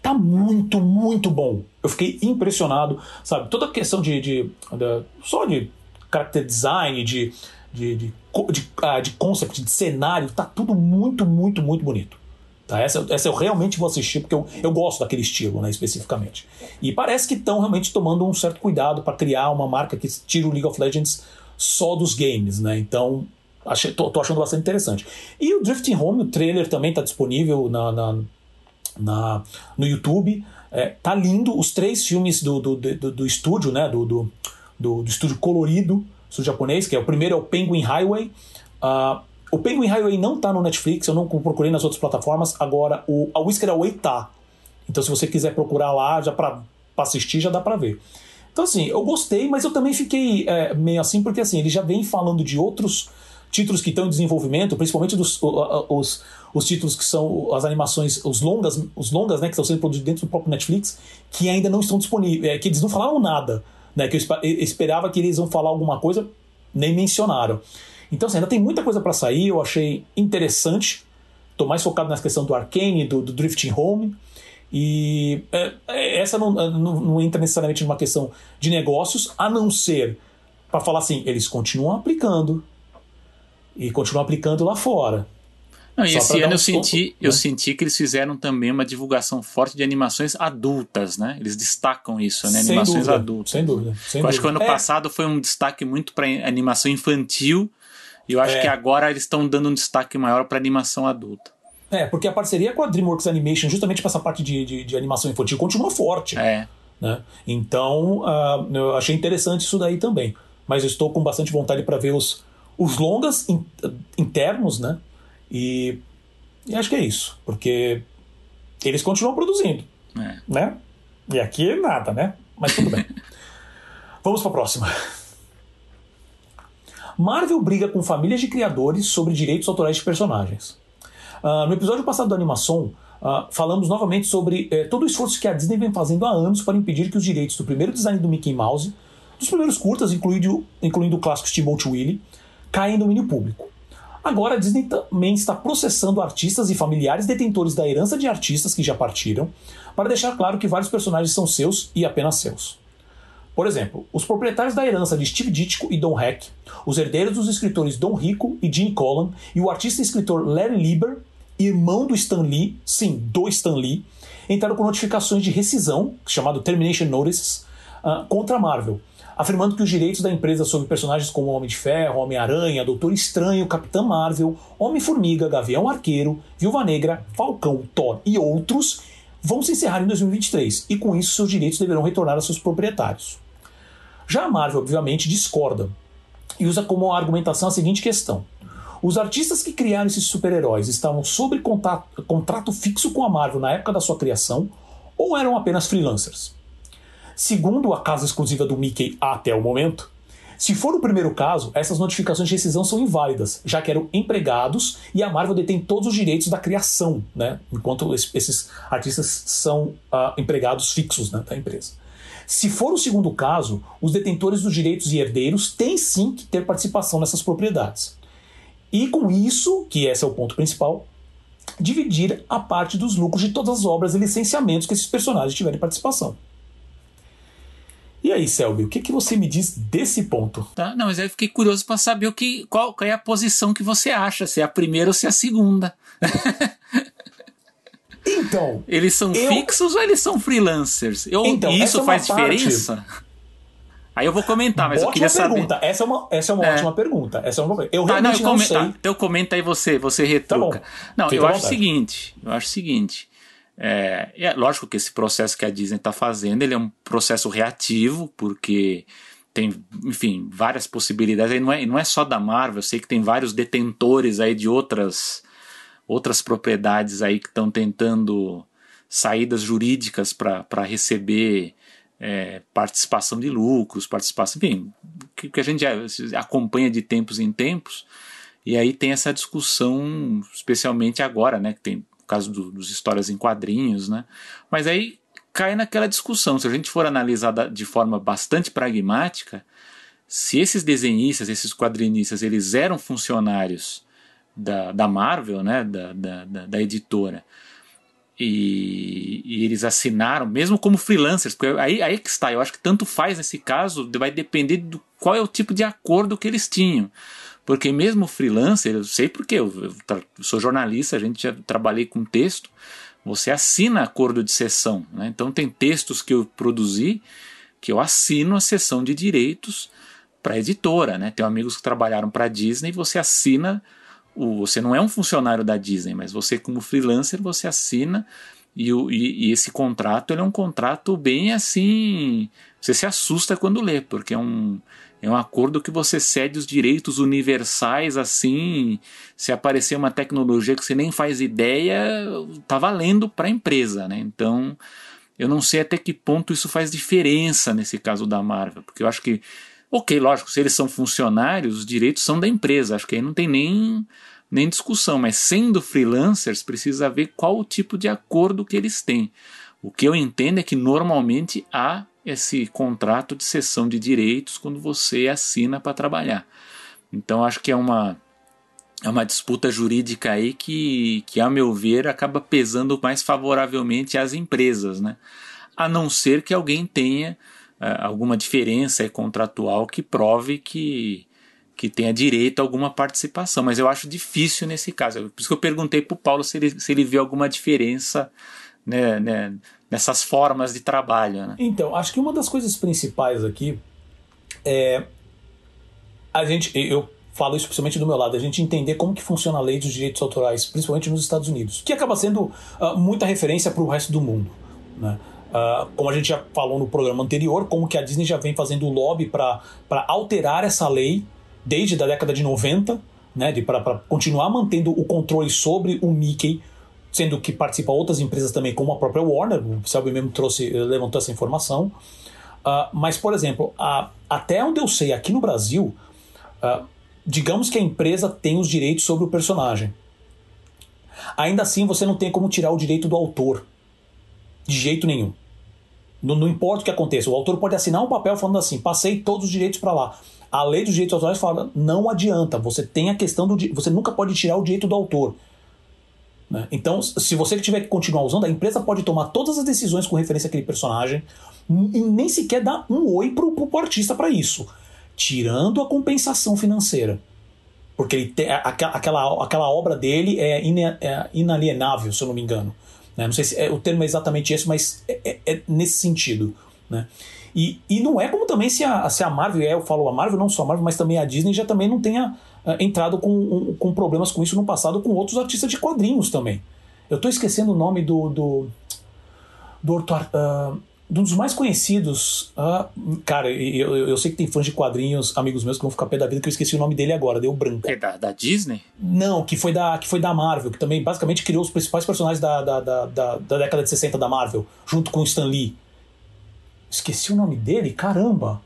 Tá muito, muito bom. Eu fiquei impressionado, sabe? Toda a questão de, de, de só de character design, de, de, de, de, ah, de concept, de cenário, tá tudo muito, muito, muito bonito. Tá? Essa, essa eu realmente vou assistir porque eu, eu gosto daquele estilo, né, especificamente. E parece que estão realmente tomando um certo cuidado para criar uma marca que tira o League of Legends só dos games, né? Então, achei, tô, tô achando bastante interessante. E o Drifting Home, o trailer também está disponível na, na, na, no YouTube. É, tá lindo. Os três filmes do, do, do, do estúdio, né? Do, do, do, do estúdio colorido sul japonês, que é o primeiro é o Penguin Highway. Uh, o Penguin Highway não tá no Netflix, eu não procurei nas outras plataformas. Agora, o, a Whisker Away tá. Então, se você quiser procurar lá, já pra assistir, já dá pra ver. Então, assim, eu gostei, mas eu também fiquei é, meio assim, porque assim, ele já vem falando de outros títulos que estão em desenvolvimento, principalmente dos, os, os títulos que são as animações, os longas, os longas, né, que estão sendo produzidos dentro do próprio Netflix, que ainda não estão disponíveis, é, que eles não falaram nada né, que eu esperava que eles iam falar alguma coisa, nem mencionaram. Então, assim, ainda tem muita coisa para sair, eu achei interessante. Estou mais focado nessa questão do Arcane, do, do Drifting Home. E é, é essa não, não, não, entra necessariamente numa questão de negócios, a não ser para falar assim, eles continuam aplicando. E continuam aplicando lá fora. Não, e esse ano um eu senti, né? eu senti que eles fizeram também uma divulgação forte de animações adultas, né? Eles destacam isso, né? Animações dúvida, adultas. Sem dúvida. Sem eu dúvida. acho que o ano é. passado foi um destaque muito para animação infantil. E eu acho É. que agora eles estão dando um destaque maior para animação adulta. É, porque a parceria com a DreamWorks Animation, justamente para essa parte de, de, de animação infantil, continua forte. É. Né? Então, ah, eu achei interessante isso daí também. Mas eu estou com bastante vontade para ver os, os longas in- internos, né? E, e acho que é isso, porque eles continuam produzindo, é. né? E aqui nada, né? Mas tudo bem. Vamos para a próxima. Marvel briga com famílias de criadores sobre direitos autorais de personagens. Ah, no episódio passado do Animação, ah, falamos novamente sobre eh, todo o esforço que a Disney vem fazendo há anos para impedir que os direitos do primeiro design do Mickey Mouse, dos primeiros curtas, incluindo, incluindo o clássico Steamboat Willie, caem em domínio público. Agora a Disney também está processando artistas e familiares detentores da herança de artistas que já partiram, para deixar claro que vários personagens são seus e apenas seus. Por exemplo, os proprietários da herança de Steve Ditko e Don Heck, os herdeiros dos escritores Don Rico e Gene Colan e o artista e escritor Larry Lieber, irmão do Stan Lee, sim, do Stan Lee, entraram com notificações de rescisão, chamado Termination Notices, ah, contra a Marvel, afirmando que os direitos da empresa sobre personagens como Homem de Ferro, Homem-Aranha, Doutor Estranho, Capitã Marvel, Homem-Formiga, Gavião Arqueiro, Viúva Negra, Falcão, Thor e outros vão se encerrar em 2023 e com isso seus direitos deverão retornar a seus proprietários. Já a Marvel, obviamente, discorda e usa como argumentação a seguinte questão: os artistas que criaram esses super-heróis estavam sob contato- contrato fixo com a Marvel na época da sua criação ou eram apenas freelancers? Segundo a casa exclusiva do Mickey até o momento, se for o primeiro caso, essas notificações de rescisão são inválidas, já que eram empregados e a Marvel detém todos os direitos da criação, né? enquanto es- esses artistas são ah, empregados fixos né, da empresa. Se for o segundo caso, os detentores dos direitos e herdeiros têm sim que ter participação nessas propriedades. E com isso, que esse é o ponto principal, dividir a parte dos lucros de todas as obras e licenciamentos que esses personagens tiverem participação. E aí, Selby, o que, que você me diz desse ponto? Tá? Não, mas aí eu fiquei curioso para saber o que, qual, qual é a posição que você acha, se é a primeira ou se é a segunda. Então, Eles são Eu- fixos ou eles são freelancers? Eu, Então, e isso é faz parte- diferença? Aí eu vou comentar, mas eu queria pergunta. saber. Essa é uma, essa é uma É. ótima pergunta. Essa é uma... Eu Tá, não, realmente eu não, sei. tá, então comenta aí você, você retruca. Tá não, Fica eu acho o seguinte, eu acho o seguinte, é, é lógico que esse processo que a Disney está fazendo, ele é um processo reativo, porque tem, enfim, várias possibilidades, aí não é, não é só da Marvel, eu sei que tem vários detentores aí de outras outras propriedades aí que estão tentando saídas jurídicas para receber é, participação de lucros, participação, enfim, que, que a gente acompanha de tempos em tempos. E aí tem essa discussão, especialmente agora, né? Que tem o caso do, dos histórias em quadrinhos, né? Mas aí cai naquela discussão. Se a gente for analisar de forma bastante pragmática, se esses desenhistas, esses quadrinistas, eles eram funcionários da, da Marvel, né? Da, da, da, editora e, e, eles assinaram, mesmo como freelancers, porque aí, aí que está, eu acho que tanto faz nesse caso, vai depender do qual é o tipo de acordo que eles tinham. Porque mesmo freelancer, eu sei porque eu, eu, eu sou jornalista, a gente já trabalhei com texto, você assina acordo de sessão. Né? Então tem textos que eu produzi que eu assino a sessão de direitos para a editora. Né? Tenho amigos que trabalharam para a Disney você assina o, você não é um funcionário da Disney, mas você como freelancer você assina e, o, e, e esse contrato ele é um contrato bem assim, você se assusta quando lê, porque é um é um acordo que você cede os direitos universais assim, se aparecer uma tecnologia que você nem faz ideia, tá valendo para a empresa, né? Então, eu não sei até que ponto isso faz diferença nesse caso da Marvel, porque eu acho que Ok, lógico, se eles são funcionários, os direitos são da empresa, acho que aí não tem nem, nem discussão, mas sendo freelancers, precisa ver qual o tipo de acordo que eles têm. O que eu entendo é que normalmente há esse contrato de cessão de direitos quando você assina para trabalhar. Então acho que é uma é uma disputa jurídica aí que, que, a meu ver, acaba pesando mais favoravelmente às empresas, né? A não ser que alguém tenha uh, alguma diferença contratual que prove que, que tenha direito a alguma participação. Mas eu acho difícil nesse caso. Por isso que eu perguntei para o Paulo se ele, se ele viu alguma diferença né, né, nessas formas de trabalho. Né? Então, acho que uma das coisas principais aqui é a gente. Eu falo isso principalmente do meu lado, a gente entender como que funciona a lei dos direitos autorais, principalmente nos Estados Unidos, que acaba sendo uh, muita referência para o resto do mundo. Né? Uh, como a gente já falou no programa anterior, como que a Disney já vem fazendo lobby para alterar essa lei desde a década de 90, né, para continuar mantendo o controle sobre o Mickey, sendo que participa outras empresas também, como a própria Warner, o Selby mesmo trouxe, levantou essa informação. Uh, mas, por exemplo, uh, até onde eu sei, aqui no Brasil, uh, digamos que a empresa tem os direitos sobre o personagem. Ainda assim, você não tem como tirar o direito do autor. De jeito nenhum. Não, não, importa o que aconteça, o autor pode assinar um papel falando assim: passei todos os direitos para lá. A lei dos direitos autorais fala: não adianta, você tem a questão do. Você nunca pode tirar o direito do autor. Né? Então, se você tiver que continuar usando, a empresa pode tomar todas as decisões com referência àquele personagem e nem sequer dar um oi pro, pro artista para isso, tirando a compensação financeira. Porque ele tem, aquela, aquela obra dele é, é inalienável, se eu não me engano. Né? Não sei se é, o termo é exatamente esse, mas é, é, é nesse sentido. Né? E, e não é como também se a, se a Marvel, eu falo a Marvel, não só a Marvel, mas também a Disney já também não tenha entrado com, com problemas com isso no passado com outros artistas de quadrinhos também. Eu estou esquecendo o nome do. do, do uh, um dos mais conhecidos. Uh, cara, eu, eu, eu, sei que tem fãs de quadrinhos, amigos meus, que vão ficar pé da vida, que eu esqueci o nome dele agora, deu branco. É da, da Disney? Não, que foi da, que foi da Marvel, que também basicamente criou os principais personagens da, da, da, da, da década de 60 da Marvel, junto com o Stan Lee. Esqueci o nome dele? Caramba!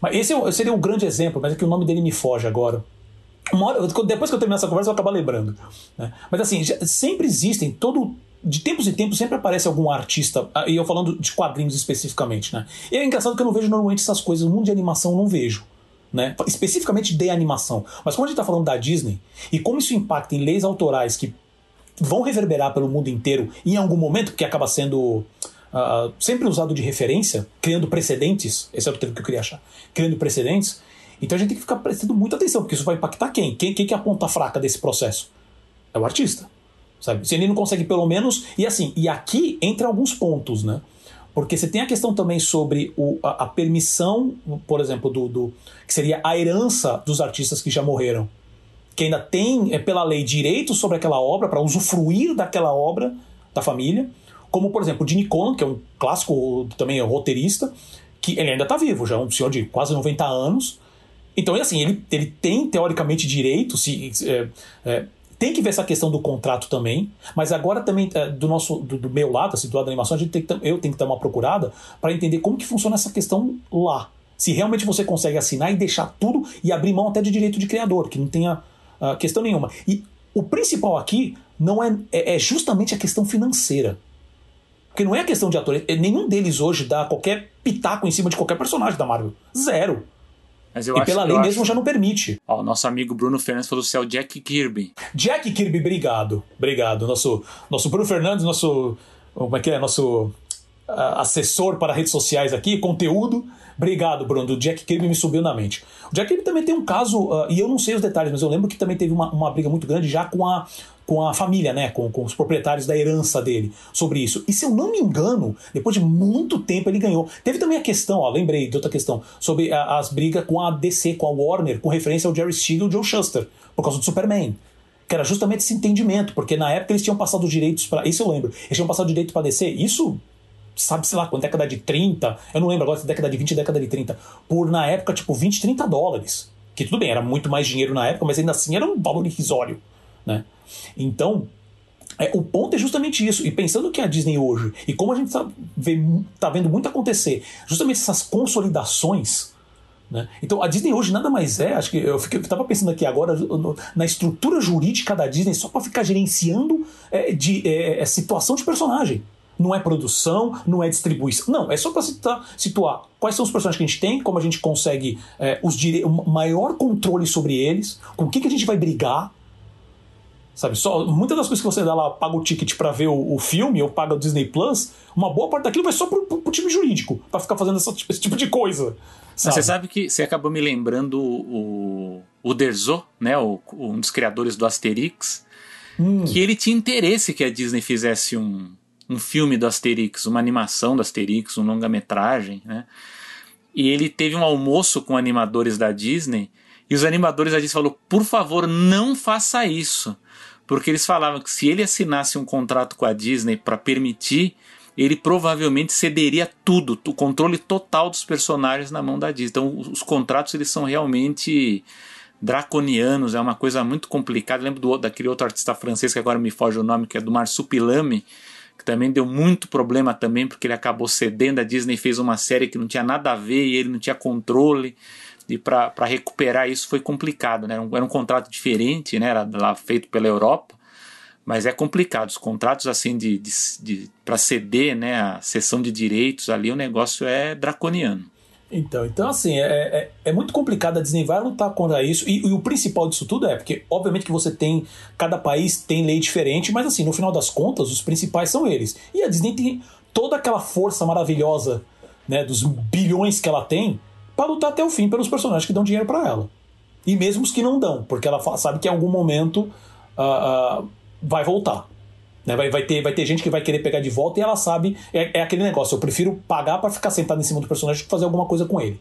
Mas esse é seria um grande exemplo, mas é que o nome dele me foge agora. Hora, depois que eu terminar essa conversa, eu vou acabar lembrando. Né? Mas assim, já, sempre existem, todo, de tempos em tempos sempre aparece algum artista, ah, e eu falando de quadrinhos especificamente, né? E é engraçado que eu não vejo normalmente essas coisas, no mundo de animação eu não vejo. Né? Especificamente de animação. Mas como a gente está falando da Disney, e como isso impacta em leis autorais que vão reverberar pelo mundo inteiro em algum momento, porque acaba sendo uh, sempre usado de referência, criando precedentes, esse é o termo que eu queria achar, criando precedentes, então a gente tem que ficar prestando muita atenção, porque isso vai impactar quem? Quem, quem que é a ponta fraca desse processo? É o artista. Sabe? Se ele não consegue pelo menos. E assim, e aqui entra alguns pontos, né? Porque você tem a questão também sobre o, a, a, permissão, por exemplo, do, do, que seria a herança dos artistas que já morreram. Que ainda tem, é, pela lei, direito sobre aquela obra, para usufruir daquela obra da família. Como, por exemplo, o Gene Colan, que é um clássico também é roteirista, que ele ainda está vivo, já é um senhor de quase 90 anos. Então, é assim, ele, ele tem teoricamente direito, se, é, é, tem que ver essa questão do contrato também, mas agora também é, do nosso do, do, meu lado, assim, do lado da animação, a gente tem que, eu tenho que dar uma procurada para entender como que funciona essa questão lá. Se realmente você consegue assinar e deixar tudo e abrir mão até de direito de criador, que não tenha uh, questão nenhuma. E o principal aqui não é, é, é justamente a questão financeira. Porque não é questão de atores. Nenhum deles hoje dá qualquer pitaco em cima de qualquer personagem da Marvel. Zero. e acho, pela lei mesmo acho... já não permite. Ó, nosso amigo Bruno Fernandes falou é o Jack Kirby. Jack Kirby, obrigado. Obrigado. Nosso, nosso Bruno Fernandes, nosso. Como é que é? Nosso uh, assessor para redes sociais aqui, conteúdo. Obrigado, Bruno. O Jack Kirby me subiu na mente. O Jack Kirby também tem um caso, uh, e eu não sei os detalhes, mas eu lembro que também teve uma, uma briga muito grande já com a, com a família, né, com, com os proprietários da herança dele sobre isso. E se eu não me engano, depois de muito tempo ele ganhou. Teve também a questão, ó, lembrei de outra questão, sobre a, as brigas com a DC, com a Warner, com referência ao Jerry Siegel e Joe Shuster, por causa do Superman. Que era justamente esse entendimento, porque na época eles tinham passado direitos para. Isso eu lembro. Eles tinham passado direito para DC. Isso sabe-se lá quando, década de 30, eu não lembro agora se década de 20, década de 30, por na época, tipo, 20, 30 dólares. Que tudo bem, era muito mais dinheiro na época, mas ainda assim era um valor irrisório, né? Então, é, o ponto é justamente isso. E pensando que a Disney hoje, e como a gente tá, vê, tá vendo muito acontecer, justamente essas consolidações. Né? Então a Disney hoje nada mais é, acho que eu estava pensando aqui agora na estrutura jurídica da Disney só para ficar gerenciando é, de é, é situação de personagem não é produção, não é distribuição. Não, é só para situar, situar, quais são os personagens que a gente tem, como a gente consegue é, os dire... maior controle sobre eles, com o que, que a gente vai brigar. Sabe, só, muitas das coisas que você dá lá, paga o ticket para ver o, o, filme ou paga o Disney Plus, uma boa parte daquilo vai só pro, pro, pro time jurídico, para ficar fazendo essa, esse tipo de coisa. Sabe? Você sabe que você acabou me lembrando o, o Derzo, né, o, um dos criadores do Asterix, hum. que ele tinha interesse que a Disney fizesse um, um filme do Asterix, uma animação do Asterix, um longa-metragem, né? E ele teve um almoço com animadores da Disney e os animadores da Disney falaram: por favor, não faça isso. Porque eles falavam que se ele assinasse um contrato com a Disney para permitir, ele provavelmente cederia tudo, o controle total dos personagens na mão da Disney. Então, os contratos eles são realmente draconianos, é uma coisa muito complicada. Eu lembro do, daquele outro artista francês que agora me foge o nome, que é do Marsupilame, que também deu muito problema também, porque ele acabou cedendo, a Disney fez uma série que não tinha nada a ver e ele não tinha controle, e para recuperar isso foi complicado, né? Era um, contrato diferente, né? Era lá feito pela Europa, mas é complicado. Os contratos assim de, de, de para ceder, né, a cessão de direitos ali, o negócio é draconiano. Então, então assim, é, é, é, muito complicado, a Disney vai lutar contra isso, e, e, o principal disso tudo é, porque obviamente que você tem, cada país tem lei diferente, mas assim, no final das contas, os principais são eles. E a Disney tem toda aquela força maravilhosa, né, dos bilhões que ela tem, para lutar até o fim pelos personagens que dão dinheiro para ela. E mesmo os que não dão, porque ela sabe que em algum momento uh, uh, vai voltar. Né? Vai, vai, ter, vai ter gente que vai querer pegar de volta e ela sabe. É, é aquele negócio, eu prefiro pagar para ficar sentado em cima do personagem que fazer alguma coisa com ele.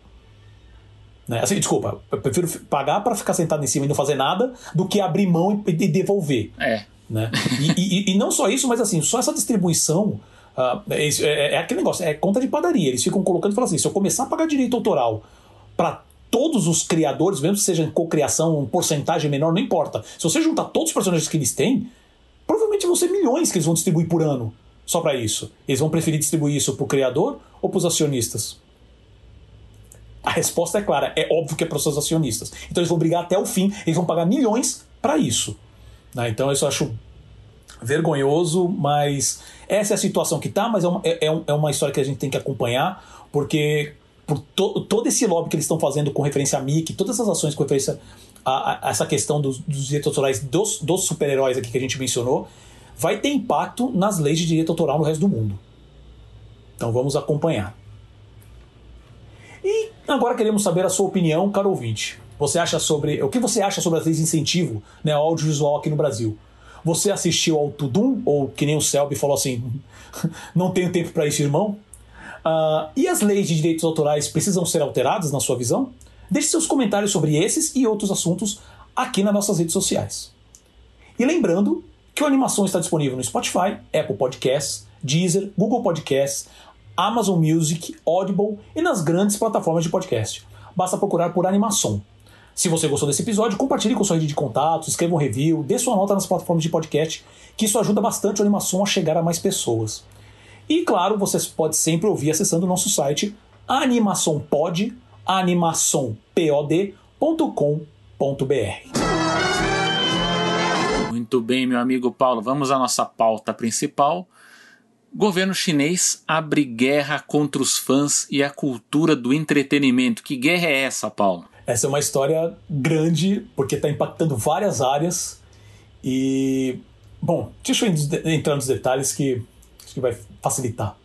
Né? Assim, desculpa, eu prefiro pagar para ficar sentado em cima e não fazer nada do que abrir mão e, e devolver. É. Né? E, e, e, não só isso, mas assim, só essa distribuição. Uh, é, é, é, aquele negócio, é conta de padaria. Eles ficam colocando e falam assim: se eu começar a pagar direito autoral para todos os criadores, mesmo que seja cocriação, um porcentagem menor, não importa. Se você juntar todos os personagens que eles têm, provavelmente vão ser milhões que eles vão distribuir por ano só para isso. Eles vão preferir distribuir isso para o criador ou para os acionistas? A resposta é clara, é óbvio que é para os acionistas. Então eles vão brigar até o fim, eles vão pagar milhões para isso. Né? Então isso eu acho vergonhoso, mas essa é a situação que tá, mas é uma, é, é, é uma história que a gente tem que acompanhar, porque por to, todo esse lobby que eles estão fazendo com referência a MIC, todas essas ações com referência a, a essa questão dos, dos direitos autorais dos, dos super-heróis aqui que a gente mencionou, vai ter impacto nas leis de direito autoral no resto do mundo. Então vamos acompanhar. E agora queremos saber a sua opinião, caro ouvinte. Você acha sobre o que você acha sobre as leis de incentivo né, ao audiovisual aqui no Brasil? Você assistiu ao Tudum ou que nem o Selby falou assim, não tenho tempo para isso, irmão? Uh, e as leis de direitos autorais precisam ser alteradas na sua visão? Deixe seus comentários sobre esses e outros assuntos aqui nas nossas redes sociais. E lembrando que o Animação está disponível no Spotify, Apple Podcasts, Deezer, Google Podcasts, Amazon Music, Audible e nas grandes plataformas de podcast. Basta procurar por Animação. Se você gostou desse episódio, compartilhe com sua rede de contatos, escreva um review, dê sua nota nas plataformas de podcast, que isso ajuda bastante o Animação a chegar a mais pessoas. E claro, você pode sempre ouvir acessando o nosso site animaçãopod, animaçãopod.com.br. Muito bem, meu amigo Paulo, vamos à nossa pauta principal. Governo chinês abre guerra contra os fãs e a cultura do entretenimento. Que guerra é essa, Paulo? Essa é uma história grande, porque está impactando várias áreas. E. Bom, deixa eu entrar nos detalhes que acho que vai facilitar.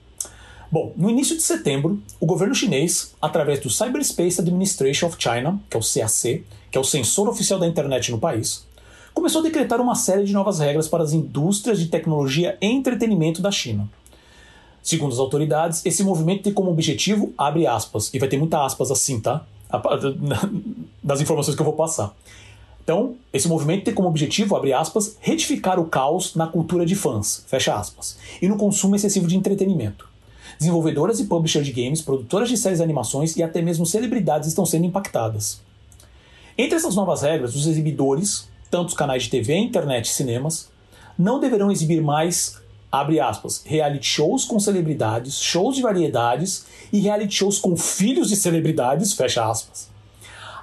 Bom, no início de setembro, o governo chinês, através do Cyberspace Administration of China, que é o CAC, que é o censor oficial da internet no país, começou a decretar uma série de novas regras para as indústrias de tecnologia e entretenimento da China. Segundo as autoridades, esse movimento tem como objetivo, abre aspas, e vai ter muita aspas assim, tá? Das informações que eu vou passar. Então, esse movimento tem como objetivo, abre aspas, retificar o caos na cultura de fãs, fecha aspas, e no consumo excessivo de entretenimento. Desenvolvedoras e publishers de games, produtoras de séries e animações e até mesmo celebridades estão sendo impactadas. Entre essas novas regras, os exibidores, tanto os canais de TV, internet e cinemas, não deverão exibir mais, abre aspas, reality shows com celebridades, shows de variedades e reality shows com filhos de celebridades, fecha aspas.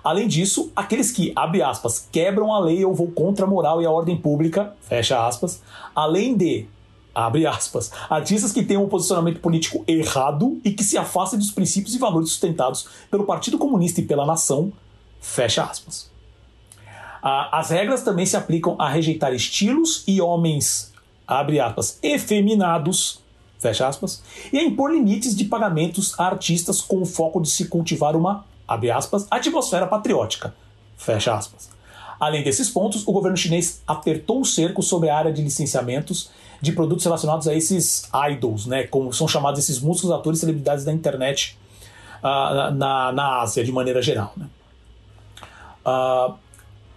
Além disso, aqueles que, abre aspas, quebram a lei ou vão contra a moral e a ordem pública, fecha aspas, além de, abre aspas, artistas que tenham um posicionamento político errado e que se afastem dos princípios e valores sustentados pelo Partido Comunista e pela nação, fecha aspas. As regras também se aplicam a rejeitar estilos e homens, abre aspas, efeminados, fecha aspas, e a impor limites de pagamentos a artistas com o foco de se cultivar uma, abre aspas, atmosfera patriótica, fecha aspas. Além desses pontos, o governo chinês apertou o cerco sobre a área de licenciamentos de produtos relacionados a esses idols, né, como são chamados esses músicos, atores e celebridades da internet uh, na, na Ásia, de maneira geral. Né. Uh,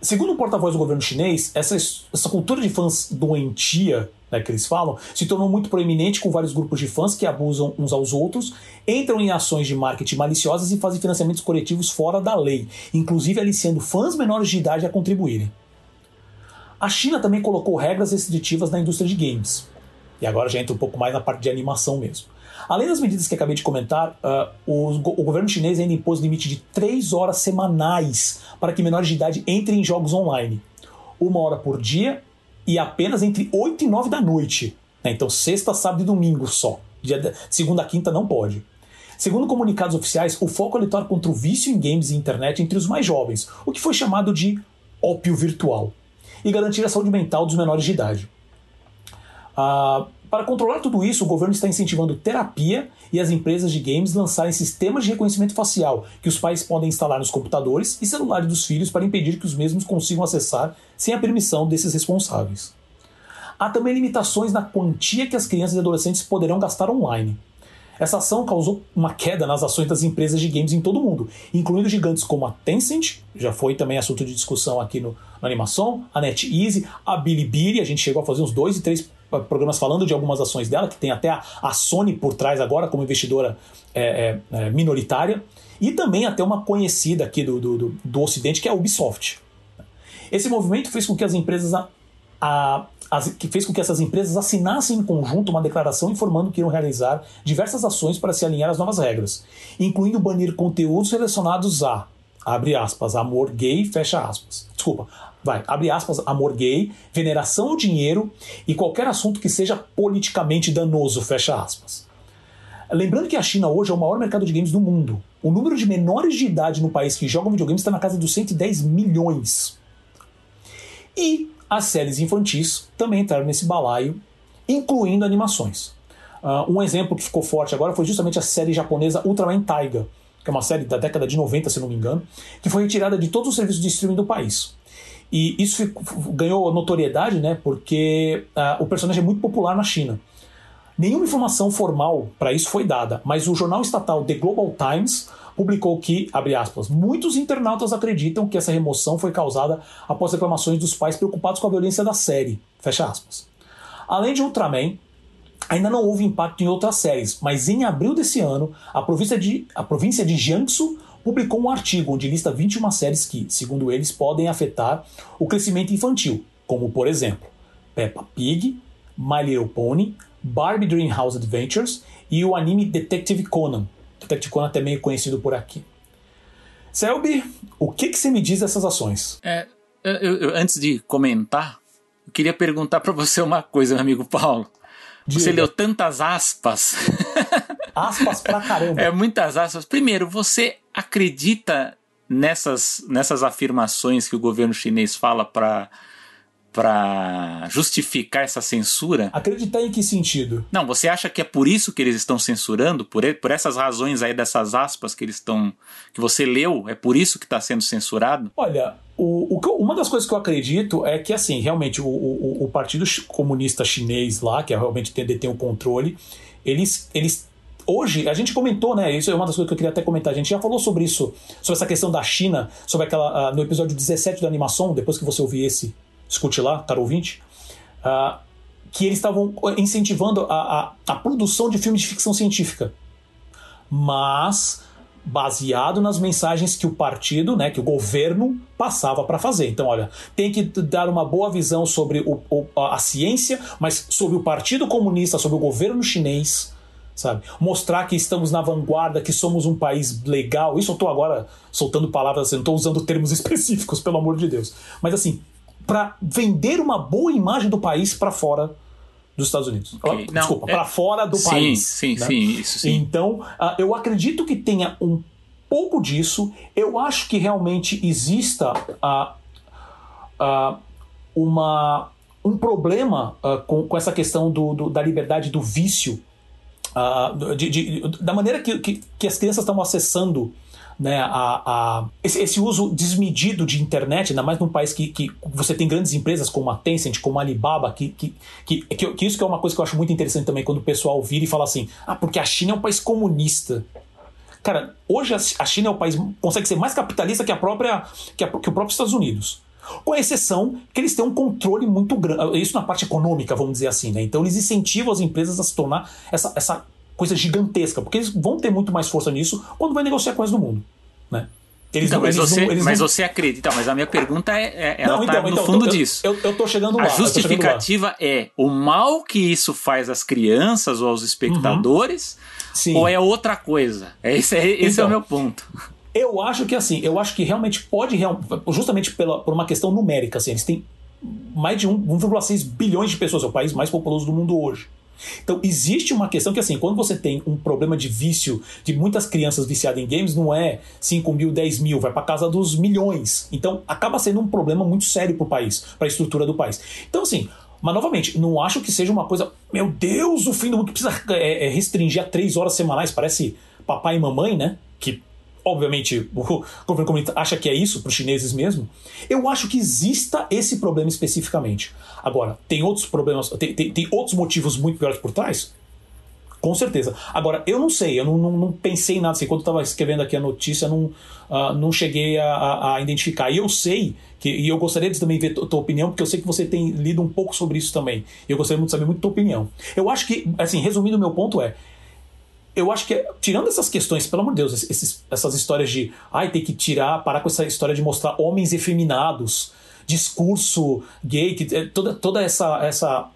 Segundo o porta-voz do governo chinês, essa, essa cultura de fãs doentia né, que eles falam se tornou muito proeminente com vários grupos de fãs que abusam uns aos outros, entram em ações de marketing maliciosas e fazem financiamentos coletivos fora da lei, inclusive aliciando fãs menores de idade a contribuírem. A China também colocou regras restritivas na indústria de games. E agora já entra um pouco mais na parte de animação mesmo. Além das medidas que acabei de comentar, uh, o, o, governo chinês ainda impôs limite de 3 horas semanais para que menores de idade entrem em jogos online. Uma hora por dia e apenas entre 8 e 9 da noite. Né? Então, sexta, sábado e domingo só. Dia segunda quinta não pode. Segundo comunicados oficiais, o foco é lutar contra o vício em games e internet entre os mais jovens, o que foi chamado de ópio virtual, e garantir a saúde mental dos menores de idade. Uh, para controlar tudo isso, o governo está incentivando terapia e as empresas de games lançarem sistemas de reconhecimento facial que os pais podem instalar nos computadores e celulares dos filhos para impedir que os mesmos consigam acessar sem a permissão desses responsáveis. Há também limitações na quantia que as crianças e adolescentes poderão gastar online. Essa ação causou uma queda nas ações das empresas de games em todo o mundo, incluindo gigantes como a Tencent, já foi também assunto de discussão aqui no, no Animação, a NetEase, a Bilibili, a gente chegou a fazer uns dois e três programas falando de algumas ações dela, que tem até a, Sony por trás agora como investidora é, é, é, minoritária, e também até uma conhecida aqui do, do, do, Ocidente, que é a Ubisoft. Esse movimento fez com que as empresas. A, a, que fez com que essas empresas assinassem em conjunto uma declaração informando que irão realizar diversas ações para se alinhar às novas regras, incluindo banir conteúdos relacionados a, abre aspas, amor gay, fecha aspas. Desculpa, vai, abre aspas, amor gay, veneração ao dinheiro e qualquer assunto que seja politicamente danoso, fecha aspas. Lembrando que a China hoje é o maior mercado de games do mundo. O número de menores de idade no país que jogam videogames está na casa dos 110 milhões. E as séries infantis também entraram nesse balaio, incluindo animações. Uh, um exemplo que ficou forte agora foi justamente a série japonesa Ultraman Taiga, que é uma série da década de 90, se não me engano, que foi retirada de todos os serviços de streaming do país. E isso ganhou notoriedade, né? Porque uh, o personagem é muito popular na China. Nenhuma informação formal para isso foi dada, mas o jornal estatal The Global Times publicou que, abre aspas, muitos internautas acreditam que essa remoção foi causada após reclamações dos pais preocupados com a violência da série. Fecha aspas. Além de Ultraman, ainda não houve impacto em outras séries, mas em abril desse ano, a província de, a província de Jiangsu publicou um artigo onde lista 21 séries que, segundo eles, podem afetar o crescimento infantil, como por exemplo Peppa Pig, My Little Pony, Barbie Dreamhouse Adventures e o anime Detective Conan. Detective Conan também é conhecido por aqui. Selby, o que, que você me diz dessas ações? É, eu, eu, antes de comentar, eu queria perguntar para você uma coisa, meu amigo Paulo. Diga. Você leu tantas aspas. Aspas pra caramba. É, muitas aspas. Primeiro, você acredita nessas, nessas afirmações que o governo chinês fala para para justificar essa censura? Acreditar em que sentido? Não, você acha que é por isso que eles estão censurando? Por, por essas razões aí dessas aspas que eles estão. que você leu? É por isso que está sendo censurado? Olha, o, o, uma das coisas que eu acredito é que, assim, realmente, o, o, Partido Comunista Chinês lá, que é realmente tem, detém o controle, eles, eles hoje, a gente comentou, né? Isso é uma das coisas que eu queria até comentar. A gente já falou sobre isso, sobre essa questão da China, sobre aquela. Uh, no episódio 17 da animação, depois que você ouvir esse, escute lá, caro ouvinte, uh, que eles estavam incentivando a, a, a, produção de filmes de ficção científica. Mas baseado nas mensagens que o partido, né, que o governo passava para fazer. Então, olha, tem que dar uma boa visão sobre o, o, a ciência, mas sobre o Partido Comunista, sobre o governo chinês, sabe? Mostrar que estamos na vanguarda, que somos um país legal. Isso eu estou agora soltando palavras, assim, não estou usando termos específicos, pelo amor de Deus. Mas assim, para vender uma boa imagem do país para fora dos Estados Unidos. Okay. Não, Desculpa, é... para fora do sim, país. Sim, né? sim, isso sim. Então, uh, eu acredito que tenha um pouco disso. Eu acho que realmente exista uh, uh, uma, um problema com, com essa questão do, do, da liberdade do vício. De, de, da maneira que, que, que as crianças estão acessando né, a, a esse, esse, uso desmedido de internet, ainda mais num país que, que você tem grandes empresas como a Tencent, como a Alibaba, que, que, que, que, que isso que é uma coisa que eu acho muito interessante também quando o pessoal vira e fala assim: ah, porque a China é um país comunista. Cara, hoje a China é o país consegue ser mais capitalista que a própria que, a, que o próprio Estados Unidos. Com exceção que eles têm um controle muito grande, isso na parte econômica, vamos dizer assim, né? Então eles incentivam as empresas a se tornar essa, essa coisa gigantesca, porque eles vão ter muito mais força nisso quando vai negociar com do mundo, né? Eles então, não, mas, você, não, mas não... você acredita, mas a minha pergunta é, é ela não, tá então, no então, fundo eu, disso. Eu, eu, tô chegando lá. A justificativa é o mal que isso faz às crianças ou aos espectadores, uhum. ou é outra coisa? Esse, é, esse então, é o então, meu ponto. Eu acho que assim, eu acho que realmente pode, justamente pela, por uma questão numérica, assim, eles têm mais de 1,6 bilhões de pessoas, é o país mais populoso do mundo hoje. Então, existe uma questão que, assim, quando você tem um problema de vício de muitas crianças viciadas em games, não é 5 mil, 10 mil, vai para casa dos milhões. Então, acaba sendo um problema muito sério para o país, para a estrutura do país. Então, assim, mas novamente, não acho que seja uma coisa, meu Deus, o fim do mundo que precisa é, é, restringir a três horas semanais, parece papai e mamãe, né? Que obviamente o governo comunista acha que é isso para os chineses mesmo, eu acho que exista esse problema especificamente. Agora, tem outros problemas, tem, tem, tem outros motivos muito piores por trás? Com certeza. Agora, eu não sei, eu não, não, não pensei em nada assim. Quando eu estava escrevendo aqui a notícia, não, uh, não cheguei a, a, identificar. E eu sei, que, e eu gostaria de também ver a tua opinião, porque eu sei que você tem lido um pouco sobre isso também. E eu gostaria muito de saber muito tua opinião. Eu acho que, assim, resumindo meu ponto é, eu acho que, tirando essas questões, pelo amor de Deus, esses, essas histórias de ai, tem que tirar, parar com essa história de mostrar homens efeminados, discurso gay, que, é, toda, toda essa. essa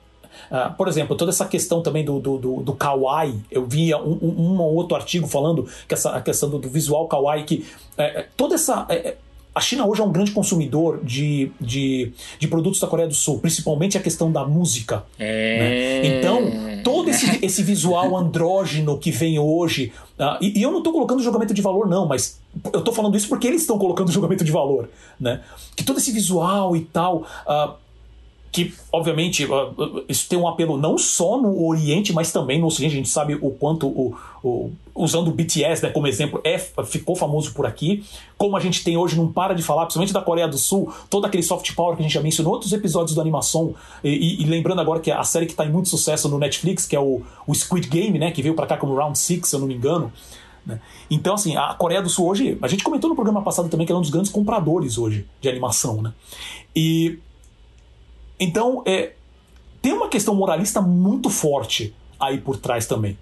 uh, por exemplo, toda essa questão também do, do, do, do kawaii, eu via um, um, um, ou outro artigo falando que essa a questão do, do visual kawaii, que é, toda essa. É, a China hoje é um grande consumidor de, de, de produtos da Coreia do Sul, principalmente a questão da música. É... Né? Então, todo esse, esse visual andrógeno que vem hoje. Uh, e, e, eu não estou colocando julgamento de valor, não, mas eu estou falando isso porque eles estão colocando julgamento de valor. Né? Que todo esse visual e tal. Uh, que obviamente isso tem um apelo não só no Oriente, mas também no Ocidente. A gente sabe o quanto o, o usando o BTS né, como exemplo é, ficou famoso por aqui. Como a gente tem hoje, não para de falar, principalmente da Coreia do Sul, todo aquele soft power que a gente já mencionou, outros episódios do animação. E, e, e lembrando agora que a série que está em muito sucesso no Netflix, que é o, o Squid Game, né, que veio para cá como Round 6, se eu não me engano. Né? Então, assim, a Coreia do Sul hoje, a gente comentou no programa passado também que ela é um dos grandes compradores hoje de animação, né? E então, é, tem uma questão moralista muito forte aí por trás também.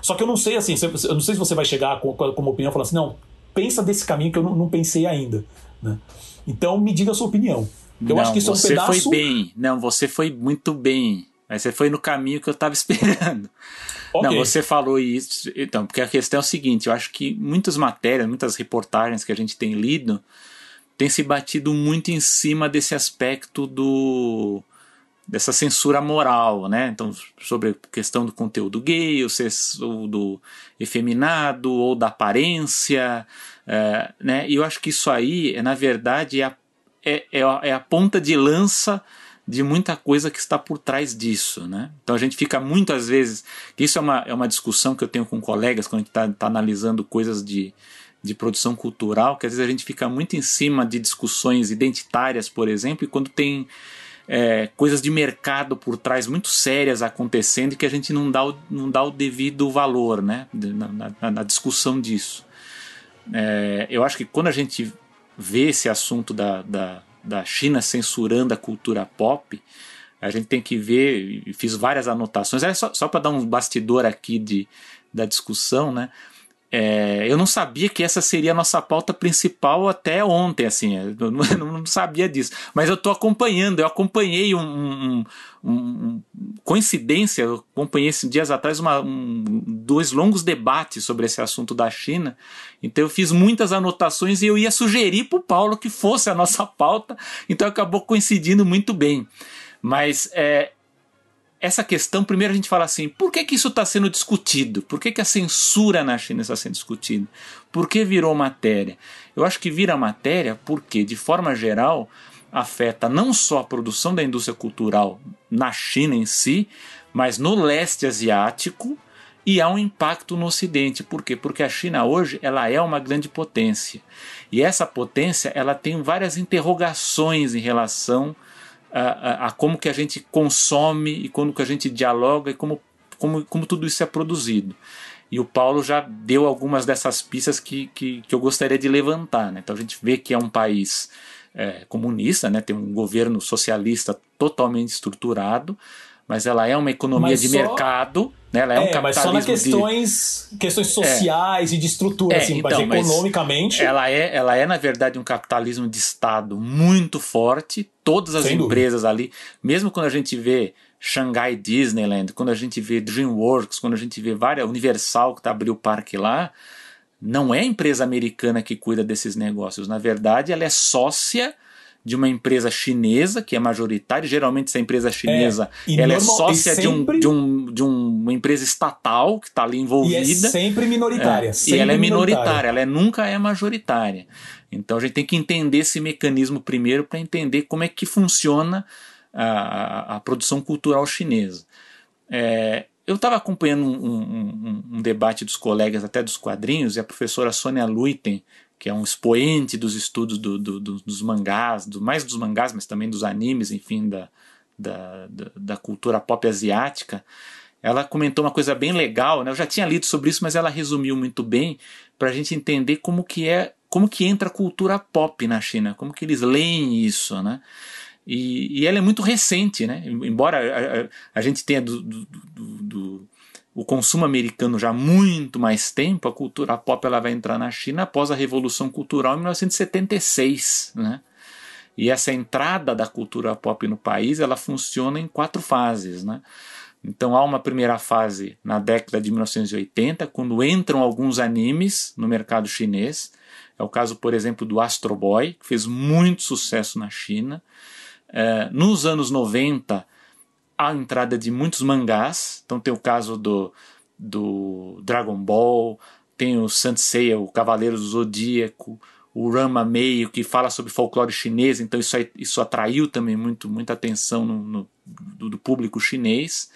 Só que eu não sei assim, eu não sei se você vai chegar com, com uma opinião falando assim, não, pensa desse caminho que eu não, não pensei ainda. Né? Então me diga a sua opinião. Eu não, acho que isso você é um pedaço. foi bem. Não, você foi muito bem. Mas você foi no caminho que eu estava esperando. Okay. Não, você falou isso. Então, porque a questão é o seguinte: eu acho que muitas matérias, muitas reportagens que a gente tem lido, tem se batido muito em cima desse aspecto do dessa censura moral, né? Então, sobre a questão do conteúdo gay, ou do efeminado, ou da aparência, é, né? E eu acho que isso aí, é, na verdade, é a, é, é, a, é ponta de lança de muita coisa que está por trás disso, né? Então a gente fica muitas vezes, isso é uma, é uma discussão que eu tenho com colegas quando a gente está tá analisando coisas de, de produção cultural, que às vezes a gente fica muito em cima de discussões identitárias, por exemplo, e quando tem é, coisas de mercado por trás muito sérias acontecendo e que a gente não dá o, não dá o devido valor né, na, na, na discussão disso. É, eu acho que quando a gente vê esse assunto da, da, da China censurando a cultura pop, a gente tem que ver, fiz várias anotações, é só, só para dar um bastidor aqui de, da discussão, né? É, eu não sabia que essa seria a nossa pauta principal até ontem, assim, eu não, não sabia disso. Mas eu estou acompanhando, eu acompanhei um, um, um, um, coincidência, eu acompanhei esses dias atrás uma, dois longos debates sobre esse assunto da China. Então eu fiz muitas anotações e eu ia sugerir para o Paulo que fosse a nossa pauta, então acabou coincidindo muito bem. Mas é, essa questão, primeiro a gente fala assim, por que, que isso está sendo discutido? Por que, que a censura na China está sendo discutida? Por que virou matéria? Eu acho que vira matéria porque, de forma geral, afeta não só a produção da indústria cultural na China em si, mas no leste asiático e há um impacto no Ocidente. Por quê? Porque a China hoje ela é uma grande potência e essa potência ela tem várias interrogações em relação a, a, a, como que a gente consome e como que a gente dialoga e como, como, como tudo isso é produzido. E o Paulo já deu algumas dessas pistas que, que, que eu gostaria de levantar. Né? Então a gente vê que é um país é, comunista, né? tem um governo socialista totalmente estruturado, mas ela é uma economia mas de só... mercado, né? ela é, é um capitalismo mas só nas questões, de... questões sociais é. e de estrutura, é, assim, então, mas economicamente... Ela é, ela é, na verdade, um capitalismo de Estado muito forte, todas as Sem empresas dúvida. ali, mesmo quando a gente vê Shanghai Disneyland, quando a gente vê DreamWorks, quando a gente vê várias, Universal que tá abriu o parque lá, não é a empresa americana que cuida desses negócios, na verdade ela é sócia de uma empresa chinesa que é majoritária. Geralmente essa empresa chinesa é, ela é normal, é sócia sempre... de, um, de, um, de uma empresa estatal que está ali envolvida. E é sempre minoritária. É, sempre e ela é minoritária, ela é, nunca é majoritária. Então a gente tem que entender esse mecanismo primeiro para entender como é que funciona a, a, a produção cultural chinesa. É, eu estava acompanhando um, um, um, um, debate dos colegas até dos quadrinhos e a professora Sônia Luiten que é um expoente dos estudos do, do, do, dos mangás, do, mais dos mangás, mas também dos animes, enfim, da, da, da, da, cultura pop asiática, ela comentou uma coisa bem legal, né? eu já tinha lido sobre isso, mas ela resumiu muito bem para a gente entender como que é, como que entra a cultura pop na China, como que eles leem isso, né? E, e ela é muito recente, né? Embora a, a, a gente tenha do, do, do o consumo americano já há muito mais tempo, a cultura pop ela vai entrar na China após a Revolução Cultural em 1976, né? E essa entrada da cultura pop no país, ela funciona em quatro fases, né? Então há uma primeira fase na década de 1980, quando entram alguns animes no mercado chinês. É o caso, por exemplo, do Astro Boy, que fez muito sucesso na China. É, nos anos 90, a entrada de muitos mangás. Então tem o caso do, do Dragon Ball, tem o Saint Seiya, o Cavaleiro do Zodíaco, o Rama Meio, que fala sobre folclore chinês, então isso, isso atraiu também muito, muita atenção no, no do, do, público chinês.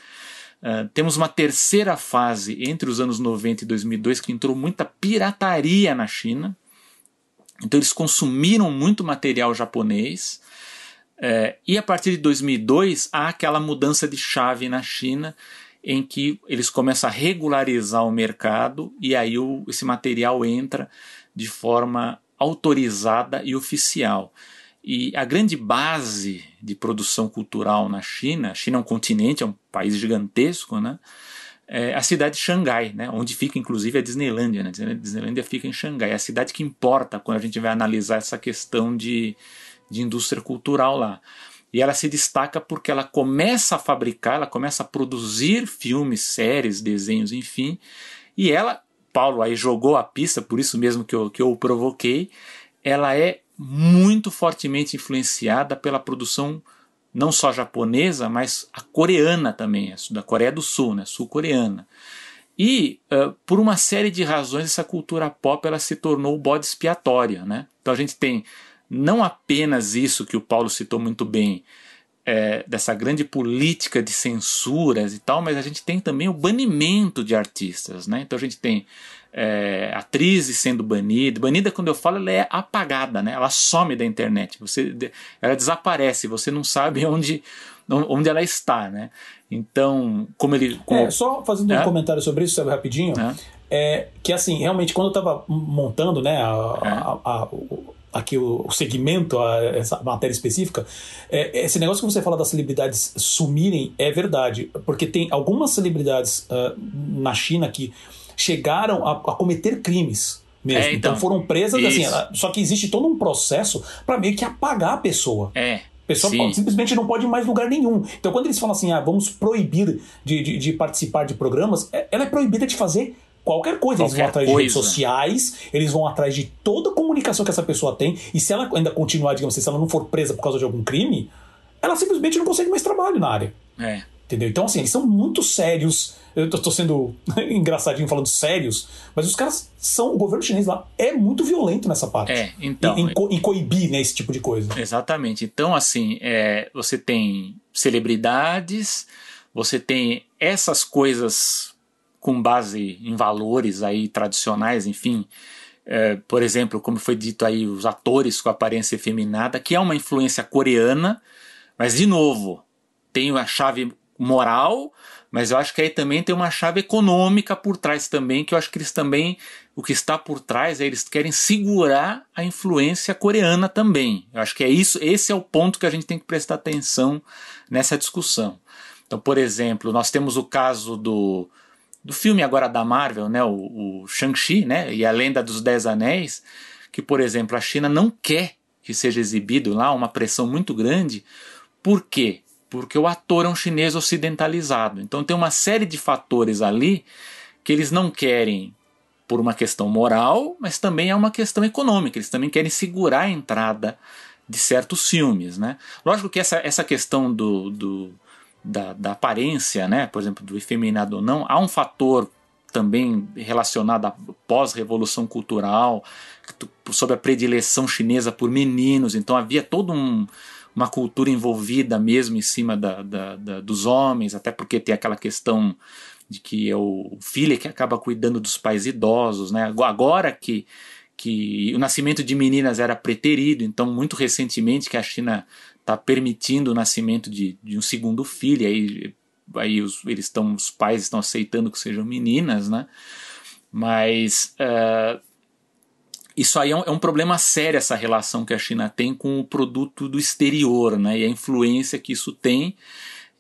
Uh, temos uma terceira fase entre os anos 90 e 2002 que entrou muita pirataria na China. Então eles consumiram muito material japonês. É, e a partir de 2002 há aquela mudança de chave na China em que eles começam a regularizar o mercado e aí o, esse material entra de forma autorizada e oficial. E a grande base de produção cultural na China, a China é um continente, é um país gigantesco, né? é a cidade de Xangai, né, onde fica inclusive a Disneylândia. Né, a Disneylândia fica em Xangai, é a cidade que importa quando a gente vai analisar essa questão de, de indústria cultural lá. E ela se destaca porque ela começa a fabricar, ela começa a produzir filmes, séries, desenhos, enfim. E ela, Paulo aí jogou a pista, por isso mesmo que eu, que eu o provoquei, ela é muito fortemente influenciada pela produção não só japonesa, mas a coreana também, da Coreia do Sul, né, sul-coreana. E uh, por uma série de razões essa cultura pop ela se tornou bode expiatória, né? Então a gente tem não apenas isso que o Paulo citou muito bem, é, dessa grande política de censuras e tal, mas a gente tem também o banimento de artistas, né? Então a gente tem é, atrizes sendo banidas. Banida, quando eu falo, ela é apagada, né? Ela some da internet. Você, ela desaparece. Você não sabe onde, onde ela está, né? Então, como ele. Como... É, só fazendo é? um comentário sobre isso, sabe, rapidinho. É. é. que assim, realmente, quando eu estava montando, né, a, é. a, a, aqui o, segmento, essa matéria específica, é, esse negócio que você fala das celebridades sumirem é verdade, porque tem algumas celebridades uh, na China que chegaram a, a cometer crimes mesmo. É, então, então, foram presas assim, isso. assim. Só que existe todo um processo para meio que apagar a pessoa. É. A pessoa pode, simplesmente não pode ir mais lugar nenhum. Então, quando eles falam assim, ah, vamos proibir de, de, de participar de programas, é, ela é proibida de fazer qualquer coisa. Qualquer eles vão atrás coisa. de redes sociais, eles vão atrás de toda a comunicação que essa pessoa tem, e se ela ainda continuar, digamos assim, se ela não for presa por causa de algum crime, ela simplesmente não consegue mais trabalho na área. É. Entendeu? Então, assim, eles são muito sérios. Eu tô, tô sendo engraçadinho falando sérios, mas os caras são. O governo chinês lá é muito violento nessa parte. É, então. Em, em, co, em coibir né, esse tipo de coisa. Exatamente. Então, assim, é, você tem celebridades, você tem essas coisas com base em valores aí tradicionais, enfim. É, por exemplo, como foi dito aí, os atores com aparência efeminada, que é uma influência coreana, mas de novo, tem a chave moral, mas eu acho que aí também tem uma chave econômica por trás também, que eu acho que eles também, o que está por trás é eles querem segurar a influência coreana também. Eu acho que é isso, esse é o ponto que a gente tem que prestar atenção nessa discussão. Então, por exemplo, nós temos o caso do, do filme agora da Marvel, né, o, o Shang-Chi, né, e a Lenda dos Dez Anéis, que, por exemplo, a China não quer que seja exibido lá, uma pressão muito grande. Por quê? porque o ator é um chinês ocidentalizado. Então tem uma série de fatores ali que eles não querem por uma questão moral, mas também é uma questão econômica. Eles também querem segurar a entrada de certos filmes, né? Lógico que essa, essa questão do, do da, da, aparência, né? Por exemplo, do efeminado ou não, há um fator também relacionado à pós-revolução cultural, sobre a predileção chinesa por meninos. Então havia todo um uma cultura envolvida mesmo em cima da, da, da, dos homens, até porque tem aquela questão de que é o filho que acaba cuidando dos pais idosos, né? Agora que, que o nascimento de meninas era preterido, então muito recentemente que a China está permitindo o nascimento de, de um segundo filho, aí, aí os, eles estão, os pais estão aceitando que sejam meninas, né? Mas uh, isso aí é um, é um, problema sério, essa relação que a China tem com o produto do exterior, né? E a influência que isso tem.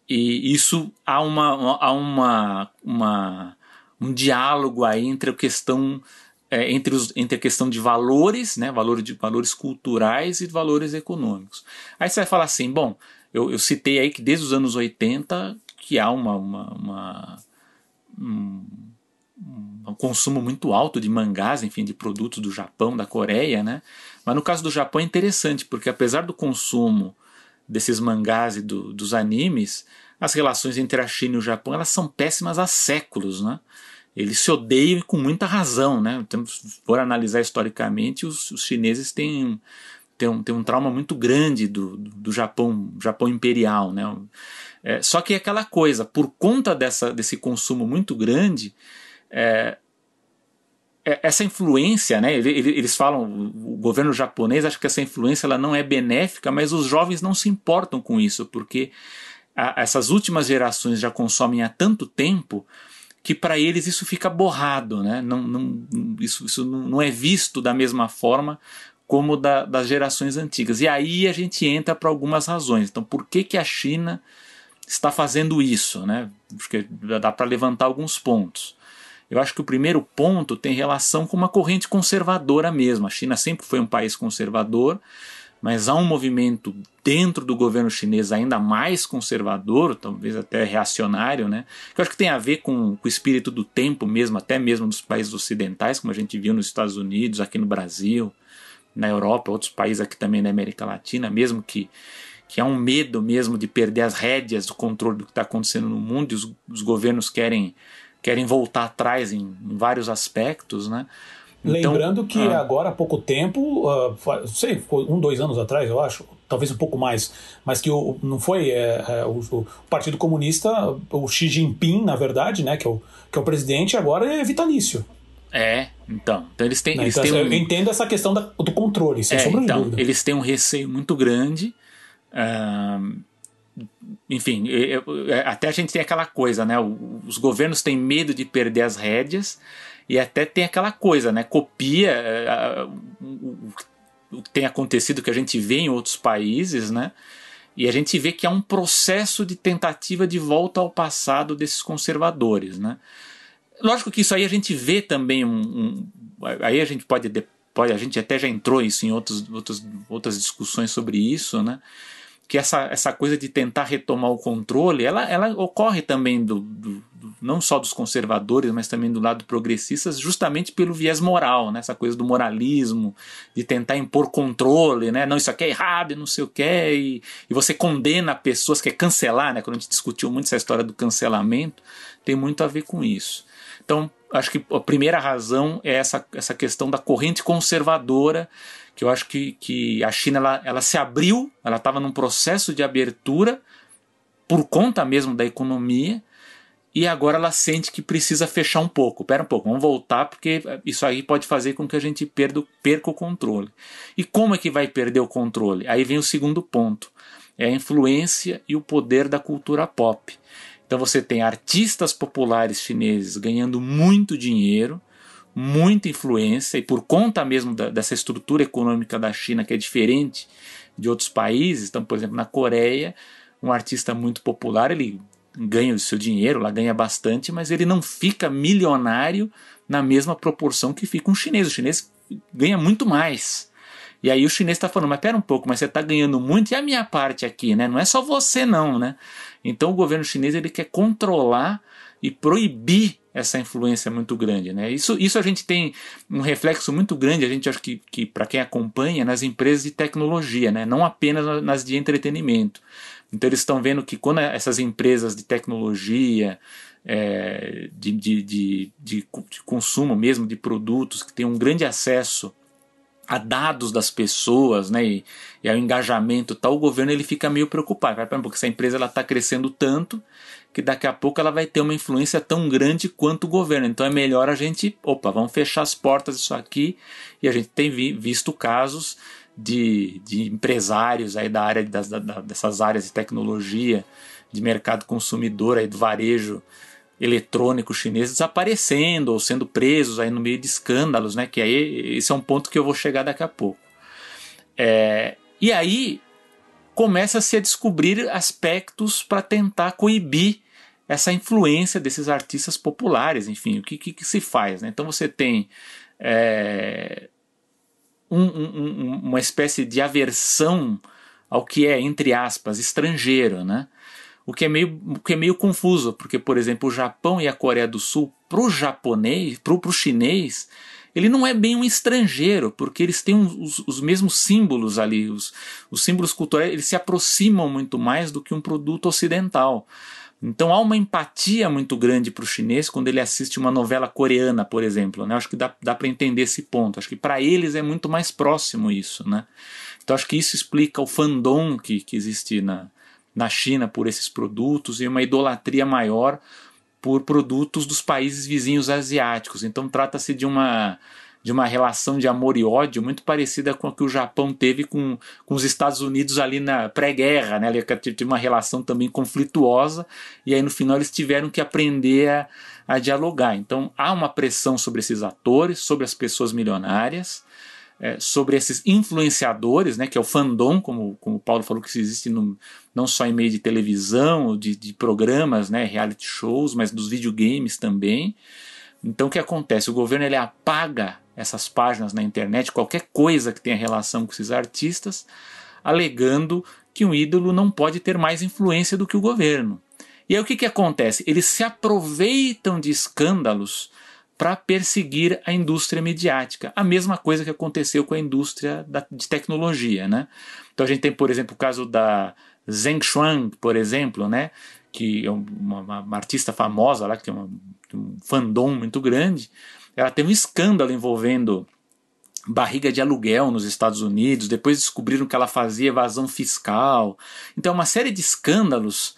E isso há, uma, há uma, uma um diálogo aí entre a questão é, entre, os, entre a questão de valores, né, valor de valores culturais e valores econômicos. Aí você vai falar assim, bom, eu, eu citei aí que desde os anos 80 que há uma, uma, uma um, um consumo muito alto de mangás, enfim, de produtos do Japão, da Coreia, né? Mas no caso do Japão é interessante, porque apesar do consumo desses mangás e do, dos animes, as relações entre a China e o Japão elas são péssimas há séculos, né? Eles se odeiam com muita razão, né? Então, se for analisar historicamente, os, os chineses têm, têm, um, têm um trauma muito grande do, do, do Japão, Japão imperial, né? É, só que é aquela coisa, por conta dessa, desse consumo muito grande, é, é, essa influência, né, eles falam, o governo japonês acha que essa influência ela não é benéfica, mas os jovens não se importam com isso, porque a, essas últimas gerações já consomem há tanto tempo que para eles isso fica borrado, né? não, não, isso, isso não é visto da mesma forma como da, das gerações antigas. E aí a gente entra para algumas razões. Então, por que, que a China está fazendo isso, né? Acho que dá para levantar alguns pontos. Eu acho que o primeiro ponto tem relação com uma corrente conservadora mesmo. A China sempre foi um país conservador, mas há um movimento dentro do governo chinês ainda mais conservador, talvez até reacionário, né? Que eu acho que tem a ver com, com o espírito do tempo mesmo, até mesmo dos países ocidentais, como a gente viu nos Estados Unidos, aqui no Brasil, na Europa, outros países aqui também na América Latina, mesmo que que há um medo mesmo de perder as rédeas do controle do que está acontecendo no mundo e os, os governos querem querem voltar atrás em, em vários aspectos, né? Então, Lembrando que ah, agora há pouco tempo, uh, sei, um, dois anos atrás, eu acho, talvez um pouco mais, mas que o, não foi é, é, o, o, Partido Comunista, o Xi Jinping, na verdade, né, que é o, que é o presidente, agora é vitalício. É, então. Então eles têm. Não, eles então, têm eu um... entendo essa questão da, do controle, sem é, sombra então, de dúvida. Eles têm um receio muito grande. Uh, enfim, até a gente tem aquela coisa, né? Os governos têm medo de perder as rédeas e até tem aquela coisa, né? Copia o que tem acontecido que a gente vê em outros países, né? E a gente vê que há um processo de tentativa de volta ao passado desses conservadores, né? Lógico que isso aí a gente vê também um, um aí a gente pode, pode a gente até já entrou isso em outros, outros, outras discussões sobre isso, né? Que essa, essa coisa de tentar retomar o controle, ela, ela ocorre também do, do, do, não só dos conservadores, mas também do lado progressistas, justamente pelo viés moral, né? essa coisa do moralismo, de tentar impor controle, né? não, isso aqui é errado não sei o que, e, e você condena pessoas, quer cancelar, né? quando a gente discutiu muito essa história do cancelamento, tem muito a ver com isso. Então, acho que a primeira razão é essa, essa questão da corrente conservadora que eu acho que, que a China ela, ela se abriu, ela estava num processo de abertura por conta mesmo da economia e agora ela sente que precisa fechar um pouco. Pera um pouco, vamos voltar porque isso aí pode fazer com que a gente perda, perca o controle. E como é que vai perder o controle? Aí vem o segundo ponto, é a influência e o poder da cultura pop. Então você tem artistas populares chineses ganhando muito dinheiro, muita influência e por conta mesmo da, dessa estrutura econômica da China que é diferente de outros países, então por exemplo na Coreia um artista muito popular ele ganha o seu dinheiro, lá ganha bastante, mas ele não fica milionário na mesma proporção que fica um chinês. O chinês ganha muito mais. E aí o chinês está falando, mas pera um pouco, mas você está ganhando muito e a minha parte aqui, né? Não é só você não, né? Então o governo chinês ele quer controlar e proibir essa influência muito grande. Né? Isso, isso a gente tem um reflexo muito grande, a gente acha que, que para quem acompanha, nas empresas de tecnologia, né? não apenas nas de entretenimento. Então eles estão vendo que quando essas empresas de tecnologia, é, de, de, de, de, consumo mesmo de produtos, que têm um grande acesso a dados das pessoas, né, e, e ao engajamento tal, o governo ele fica meio preocupado, porque essa empresa ela está crescendo tanto que daqui a pouco ela vai ter uma influência tão grande quanto o governo. Então é melhor a gente, opa, vamos fechar as portas disso aqui. E a gente tem vi, visto casos de, de empresários aí da área das, da, dessas áreas de tecnologia, de mercado consumidor, aí do varejo eletrônico chinês desaparecendo ou sendo presos aí no meio de escândalos, né? Que aí esse é um ponto que eu vou chegar daqui a pouco. É, e aí começa-se a descobrir aspectos para tentar coibir essa influência desses artistas populares, enfim, o que, que, que se faz. Né? Então você tem é, um, um, uma espécie de aversão ao que é, entre aspas, estrangeiro, né? O que, é meio, o que é meio confuso, porque, por exemplo, o Japão e a Coreia do Sul, para o japonês, para o chinês, ele não é bem um estrangeiro, porque eles têm os, os mesmos símbolos ali, os, os símbolos culturais, eles se aproximam muito mais do que um produto ocidental. Então há uma empatia muito grande para o chinês quando ele assiste uma novela coreana, por exemplo. Né? Acho que dá, dá para entender esse ponto. Acho que para eles é muito mais próximo isso. Né? Então acho que isso explica o fandom que, que existe na, na China por esses produtos e uma idolatria maior por produtos dos países vizinhos asiáticos. Então trata-se de uma de uma relação de amor e ódio muito parecida com a que o Japão teve com, com os Estados Unidos ali na pré-guerra, né? Teve uma relação também conflituosa e aí no final eles tiveram que aprender a, a dialogar. Então há uma pressão sobre esses atores, sobre as pessoas milionárias. É, sobre esses influenciadores, né, que é o fandom, como, como o Paulo falou, que existe no, não só em meio de televisão, de, de programas, né, reality shows, mas dos videogames também. Então o que acontece? O governo ele apaga essas páginas na internet, qualquer coisa que tenha relação com esses artistas, alegando que um ídolo não pode ter mais influência do que o governo. E aí o que, que acontece? Eles se aproveitam de escândalos para perseguir a indústria mediática. A mesma coisa que aconteceu com a indústria da, de tecnologia. Né? Então a gente tem, por exemplo, o caso da Zheng Xuan, por exemplo, né? que é uma, uma artista famosa lá, que tem uma, um fandom muito grande. Ela teve um escândalo envolvendo barriga de aluguel nos Estados Unidos, depois descobriram que ela fazia evasão fiscal. Então, uma série de escândalos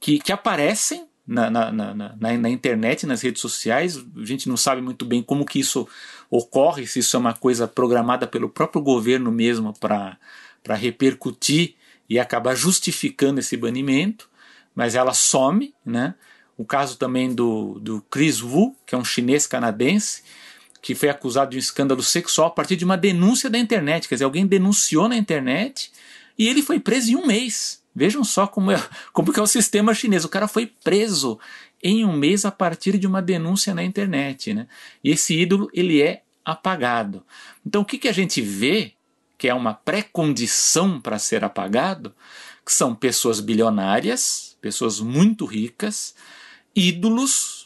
que, que aparecem na, na, na, na, internet, nas redes sociais. A gente não sabe muito bem como que isso ocorre, se isso é uma coisa programada pelo próprio governo mesmo para repercutir e acabar justificando esse banimento, mas ela some, né? O caso também do, do Chris Wu, que é um chinês canadense, que foi acusado de um escândalo sexual a partir de uma denúncia da internet. Quer dizer, alguém denunciou na internet e ele foi preso em um mês. Vejam só como é, como que é o sistema chinês. O cara foi preso em um mês a partir de uma denúncia na internet. Né? E esse ídolo ele é apagado. Então o que, que a gente vê que é uma pré-condição para ser apagado, que são pessoas bilionárias, pessoas muito ricas, ídolos,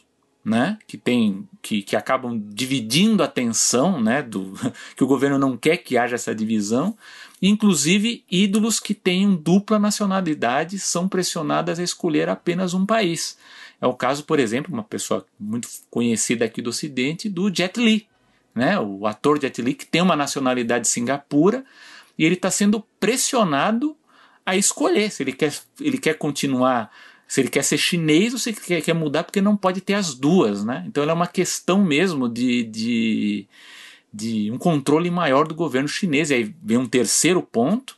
né, que tem que, que acabam dividindo a atenção, né, do que o governo não quer que haja essa divisão, Inclusive, ídolos que tenham dupla nacionalidade são pressionadas a escolher apenas um país. É o caso, por exemplo, uma pessoa muito conhecida aqui do Ocidente, do Jet Li, né? o ator Jet Li, que tem uma nacionalidade singapura, e ele está sendo pressionado a escolher se ele quer, ele quer continuar, se ele quer ser chinês ou se ele quer, quer mudar, porque não pode ter as duas. Né? Então, é uma questão mesmo de, de de um controle maior do governo chinês. E aí vem um terceiro ponto,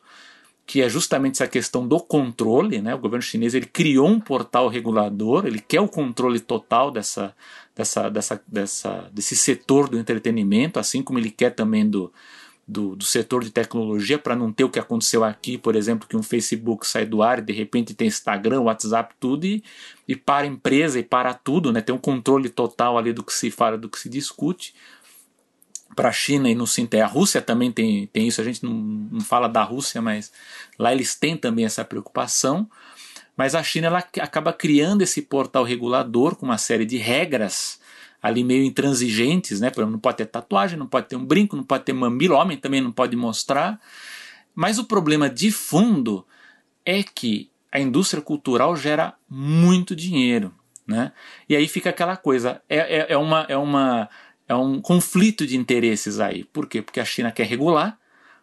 que é justamente essa questão do controle. Né? O governo chinês ele criou um portal regulador, ele quer o controle total dessa, dessa, dessa, dessa, desse setor do entretenimento, assim como ele quer também do, do, do setor de tecnologia, para não ter o que aconteceu aqui, por exemplo, que um Facebook sai do ar e de repente tem Instagram, WhatsApp, tudo, e, e para a empresa e para tudo, né? tem um controle total ali do que se fala, do que se discute para a China e no Sinté. A Rússia também tem, tem isso, a gente não, não fala da Rússia, mas lá eles têm também essa preocupação. Mas a China ela acaba criando esse portal regulador com uma série de regras ali meio intransigentes, né? Por exemplo, não pode ter tatuagem, não pode ter um brinco, não pode ter mamilo, homem também não pode mostrar. Mas o problema de fundo é que a indústria cultural gera muito dinheiro, né? E aí fica aquela coisa, é, é, é uma, é uma é um conflito de interesses aí. Por quê? Porque a China quer regular,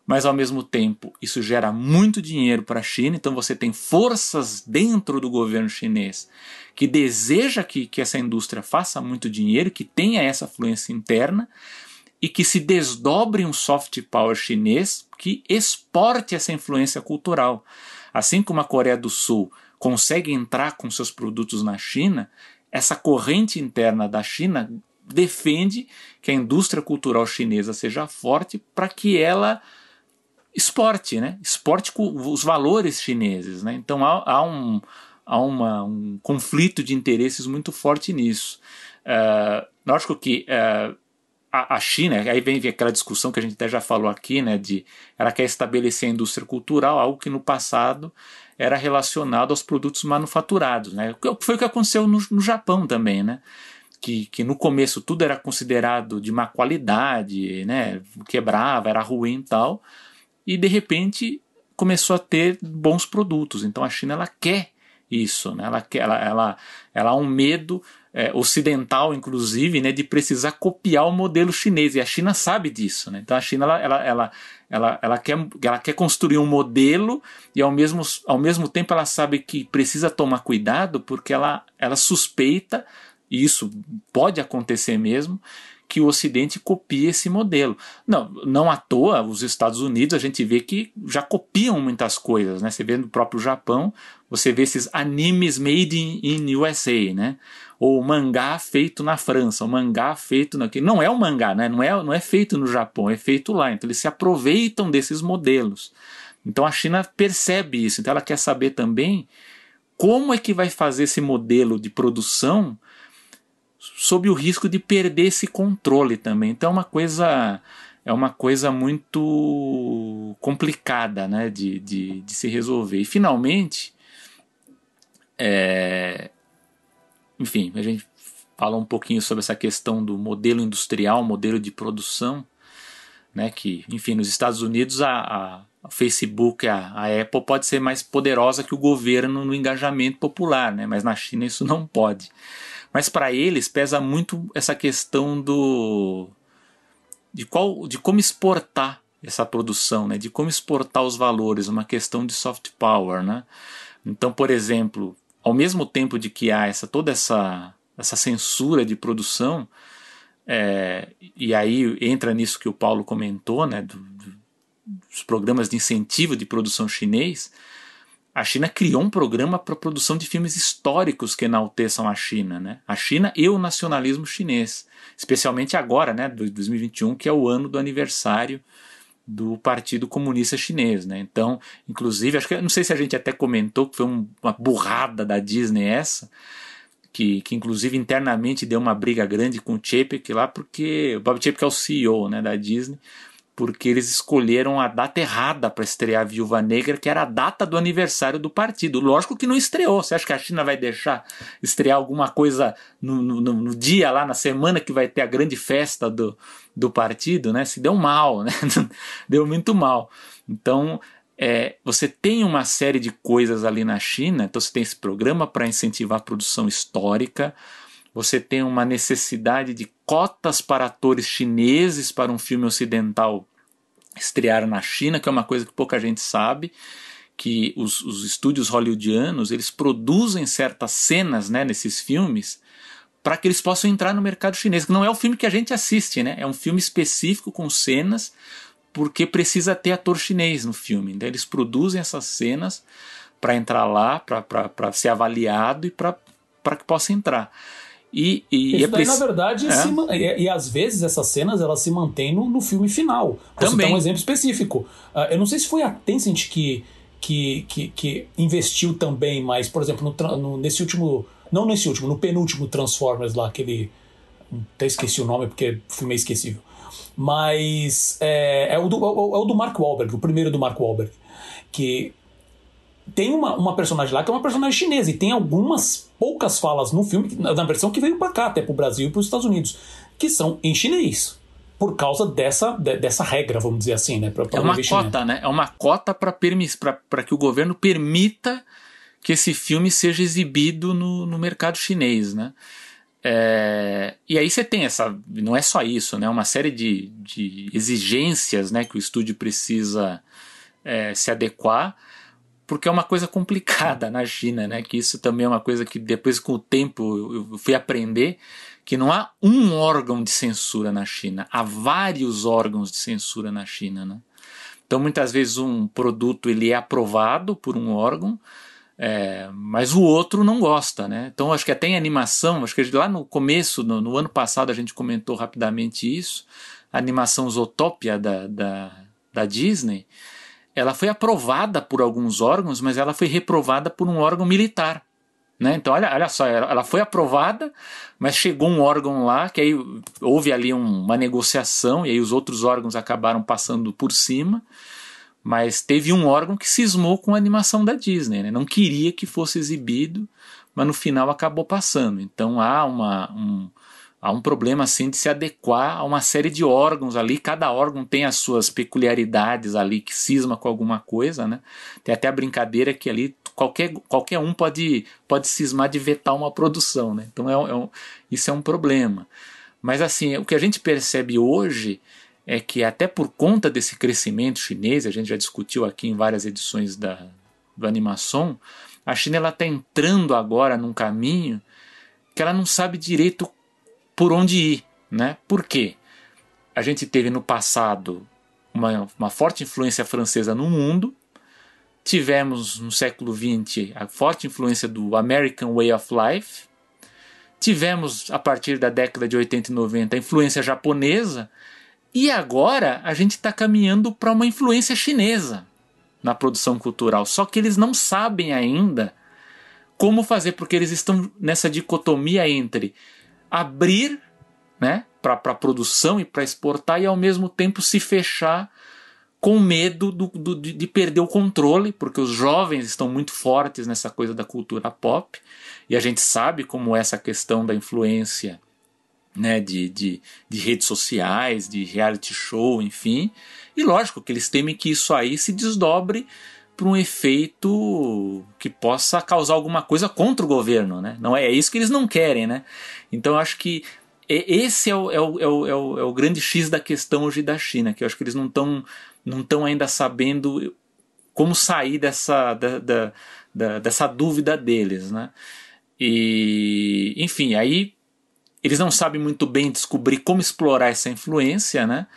mas ao mesmo tempo isso gera muito dinheiro para a China, então você tem forças dentro do governo chinês que deseja que, que essa indústria faça muito dinheiro, que tenha essa fluência interna e que se desdobre um soft power chinês que exporte essa influência cultural. Assim como a Coreia do Sul consegue entrar com seus produtos na China, essa corrente interna da China defende que a indústria cultural chinesa seja forte para que ela exporte, né? exporte os valores chineses. Né? Então há, há, um, há uma, um conflito de interesses muito forte nisso. Uh, lógico que uh, a, a, China, aí vem, vem, aquela discussão que a gente até já falou aqui, né, de ela quer estabelecer a indústria cultural, algo que no passado era relacionado aos produtos manufaturados. Né? Foi o que aconteceu no, no Japão também. Né? que, que no começo tudo era considerado de má qualidade, né? quebrava, era ruim e tal, e de repente começou a ter bons produtos. Então a China ela quer isso, né? ela, quer, ela, ela, ela há um medo é, ocidental, inclusive, né, de precisar copiar o modelo chinês, e a China sabe disso. Né? Então a China ela, ela, ela, ela, ela, quer, ela quer construir um modelo e ao mesmo, ao mesmo tempo ela sabe que precisa tomar cuidado porque ela, ela suspeita e isso pode acontecer mesmo, que o Ocidente copie esse modelo. Não, não à toa, os Estados Unidos a gente vê que já copiam muitas coisas, né? Você vê no próprio Japão, você vê esses animes made in, in USA, né? ou mangá feito na França, o mangá feito aqui. Não é o mangá, né? não, é, não é feito no Japão, é feito lá. Então eles se aproveitam desses modelos. Então a China percebe isso, então ela quer saber também como é que vai fazer esse modelo de produção sob o risco de perder esse controle também. Então é uma coisa é uma coisa muito complicada né, de, de, de se resolver. E finalmente, é, enfim, a gente fala um pouquinho sobre essa questão do modelo industrial, modelo de produção, né, que, enfim, nos Estados Unidos a, a Facebook, a, a, Apple pode ser mais poderosa que o governo no engajamento popular, né, mas na China isso não pode. Mas para eles pesa muito essa questão do de qual de como exportar essa produção, né, de como exportar os valores, uma questão de soft power, né? Então, por exemplo, ao mesmo tempo de que há essa, toda essa, essa censura de produção, é, e aí entra nisso que o Paulo comentou, né, do, do, dos programas de incentivo de produção chinês, a China criou um programa para produção de filmes históricos que enalteçam a China, né? A China e o nacionalismo chinês, especialmente agora, né, 2021, que é o ano do aniversário do Partido Comunista Chinês, né? Então, inclusive, acho que não sei se a gente até comentou que foi um, uma burrada da Disney essa, que, que inclusive internamente deu uma briga grande com o Chapek lá, porque o Bob Chapek é o CEO, né, da Disney, porque eles escolheram a data errada para estrear a Viúva Negra, que era a data do aniversário do partido. Lógico que não estreou. Você acha que a China vai deixar estrear alguma coisa no, no, no dia lá, na semana que vai ter a grande festa do, do partido, né? Se deu mal, né? deu muito mal. Então, é, você tem uma série de coisas ali na China, então você tem esse programa para incentivar a produção histórica, você tem uma necessidade de cotas para atores chineses para um filme ocidental estrear na China, que é uma coisa que pouca gente sabe, que os, os estúdios hollywoodianos eles produzem certas cenas né, nesses filmes para que eles possam entrar no mercado chinês. Não é o filme que a gente assiste, né? É um filme específico com cenas porque precisa ter ator chinês no filme. Então eles produzem essas cenas para entrar lá, para ser avaliado e para que possa entrar. E, e Isso é daí, na verdade, é. Se, e, e, às vezes essas cenas elas se mantêm no, no filme final. Vou Também. um exemplo específico. Uh, eu não sei se foi a Tencent que, que, que, que investiu também, mas, por exemplo, no, no, nesse último. Não nesse último, no penúltimo Transformers lá, aquele. Até esqueci o nome porque fui meio esquecível. Mas é, é, o do, é o do Mark Wahlberg, o primeiro do Mark Wahlberg. Que tem uma, uma personagem lá que é uma personagem chinesa e tem algumas poucas falas no filme, na versão que veio para cá, até para o Brasil e para os Estados Unidos, que são em chinês. Por causa dessa, de, dessa regra, vamos dizer assim, né? Pra, pra é uma cota, né? É uma cota para que o governo permita que esse filme seja exibido no, no mercado chinês, né? É, e aí você tem essa, não é só isso, né? Uma série de, de exigências, né? Que o estúdio precisa é, se adequar porque é uma coisa complicada na China, né? Que isso também é uma coisa que depois com o tempo eu fui aprender que não há um órgão de censura na China, há vários órgãos de censura na China, né? Então muitas vezes um produto ele é aprovado por um órgão, é, mas o outro não gosta, né? Então acho que até em animação, acho que lá no começo, no, no ano passado a gente comentou rapidamente isso, a animação Zootopia da, da, da Disney, ela foi aprovada por alguns órgãos, mas ela foi reprovada por um órgão militar. Né? Então, olha, olha só, ela foi aprovada, mas chegou um órgão lá, que aí houve ali um, uma negociação, e aí os outros órgãos acabaram passando por cima, mas teve um órgão que cismou com a animação da Disney, né? não queria que fosse exibido, mas no final acabou passando. Então há uma, um, há um problema assim de se adequar a uma série de órgãos ali, cada órgão tem as suas peculiaridades ali que cisma com alguma coisa, né? Tem até a brincadeira que ali qualquer, qualquer um pode, pode cismar de vetar uma produção, né? Então é, é um, isso é um problema. Mas assim, o que a gente percebe hoje é que até por conta desse crescimento chinês, a gente já discutiu aqui em várias edições da, do Animação, a China está entrando agora num caminho que ela não sabe direito por onde ir. Né? Por quê? A gente teve no passado uma, uma forte influência francesa no mundo, tivemos no século XX a forte influência do American Way of Life, tivemos a partir da década de 80 e 90 a influência japonesa, e agora a gente está caminhando para uma influência chinesa na produção cultural. Só que eles não sabem ainda como fazer, porque eles estão nessa dicotomia entre abrir né, para a produção e para exportar e ao mesmo tempo se fechar com medo do, do, de perder o controle, porque os jovens estão muito fortes nessa coisa da cultura pop, e a gente sabe como essa questão da influência né, de, de, de redes sociais, de reality show, enfim. E lógico que eles temem que isso aí se desdobre para um efeito que possa causar alguma coisa contra o governo, né? Não é, é isso que eles não querem, né? Então acho que esse é o, é o, é o, é o, é o grande X da questão hoje da China, que eu acho que eles não estão não estão ainda sabendo como sair dessa, da, da, da, dessa dúvida deles, né? E, enfim, aí eles não sabem muito bem descobrir como explorar essa influência, né?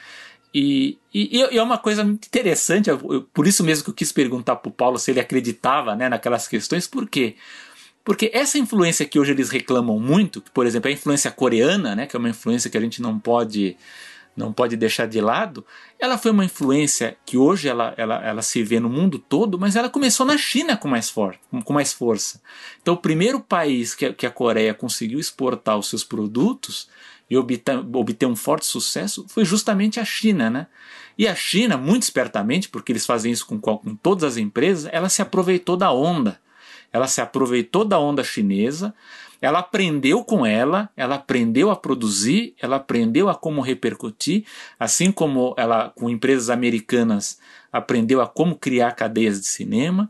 E, e, e, é uma coisa muito interessante, eu, por isso mesmo que eu quis perguntar para o Paulo se ele acreditava né, naquelas questões, por quê? Porque essa influência que hoje eles reclamam muito, por exemplo, a influência coreana, né, que é uma influência que a gente não pode não pode deixar de lado, ela foi uma influência que hoje ela, ela, ela se vê no mundo todo, mas ela começou na China com mais, for, com mais força. Então, o primeiro país que, que a Coreia conseguiu exportar os seus produtos e obter, obter um forte sucesso foi justamente a China, né? E a China, muito espertamente, porque eles fazem isso com, com todas as empresas, ela se aproveitou da onda. Ela se aproveitou da onda chinesa, ela aprendeu com ela, ela aprendeu a produzir, ela aprendeu a como repercutir, assim como ela com empresas americanas aprendeu a como criar cadeias de cinema,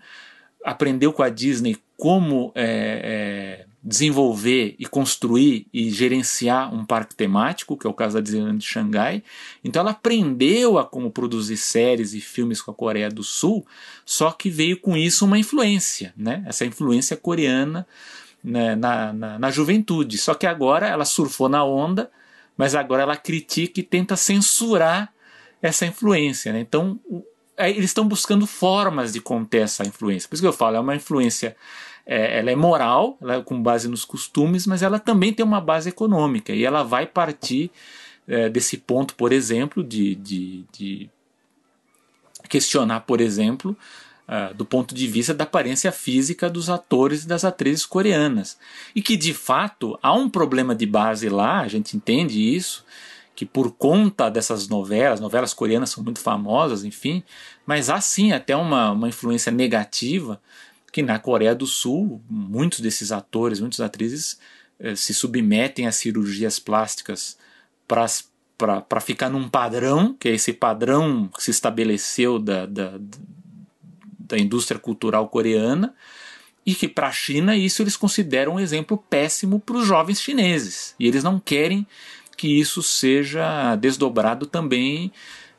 aprendeu com a Disney como é, é, desenvolver e construir e gerenciar um parque temático, que é o caso da Disneyland de Xangai. Então ela aprendeu a como produzir séries e filmes com a Coreia do Sul, só que veio com isso uma influência, né? essa influência coreana né, na, na, na juventude. Só que agora ela surfou na onda, mas agora ela critica e tenta censurar essa influência. Né? Então, eles estão buscando formas de conter essa influência. Por isso que eu falo, é uma influência, é, ela é moral, ela é com base nos costumes, mas ela também tem uma base econômica e ela vai partir é, desse ponto, por exemplo, de, de, de questionar, por exemplo, uh, do ponto de vista da aparência física dos atores e das atrizes coreanas. E que, de fato, há um problema de base lá, a gente entende isso, que por conta dessas novelas, novelas coreanas são muito famosas, enfim, mas há sim até uma, uma influência negativa que na Coreia do Sul, muitos desses atores, muitas atrizes eh, se submetem a cirurgias plásticas para ficar num padrão, que é esse padrão que se estabeleceu da, da, da indústria cultural coreana e que para a China isso eles consideram um exemplo péssimo para os jovens chineses. E eles não querem que isso seja desdobrado também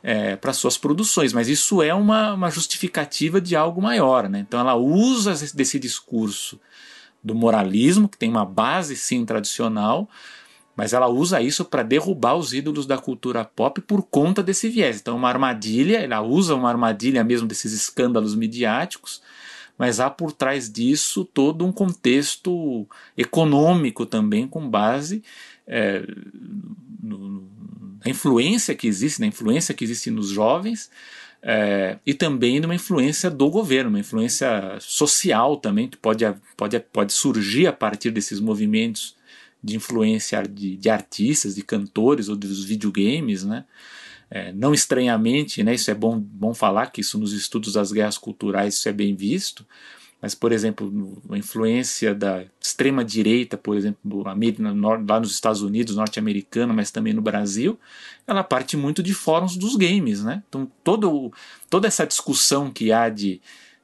é, para suas produções, mas isso é uma, uma justificativa de algo maior. Né? Então ela usa desse discurso do moralismo, que tem uma base sim tradicional, mas ela usa isso para derrubar os ídolos da cultura pop por conta desse viés. Então, uma armadilha, ela usa uma armadilha mesmo desses escândalos midiáticos, mas há por trás disso todo um contexto econômico também, com base é, no, na influência que existe, na influência que existe nos jovens. É, e também numa influência do governo, uma influência social também, que pode, pode, pode surgir a partir desses movimentos de influência de, de artistas, de cantores ou dos videogames, né? É, não estranhamente, né, isso é bom, bom falar que isso nos estudos das guerras culturais isso é bem visto, mas, por exemplo, a influência da extrema-direita, por exemplo, lá nos Estados Unidos, norte-americano, mas também no Brasil, ela parte muito de fóruns dos games. Né? Então, todo, toda essa discussão que há de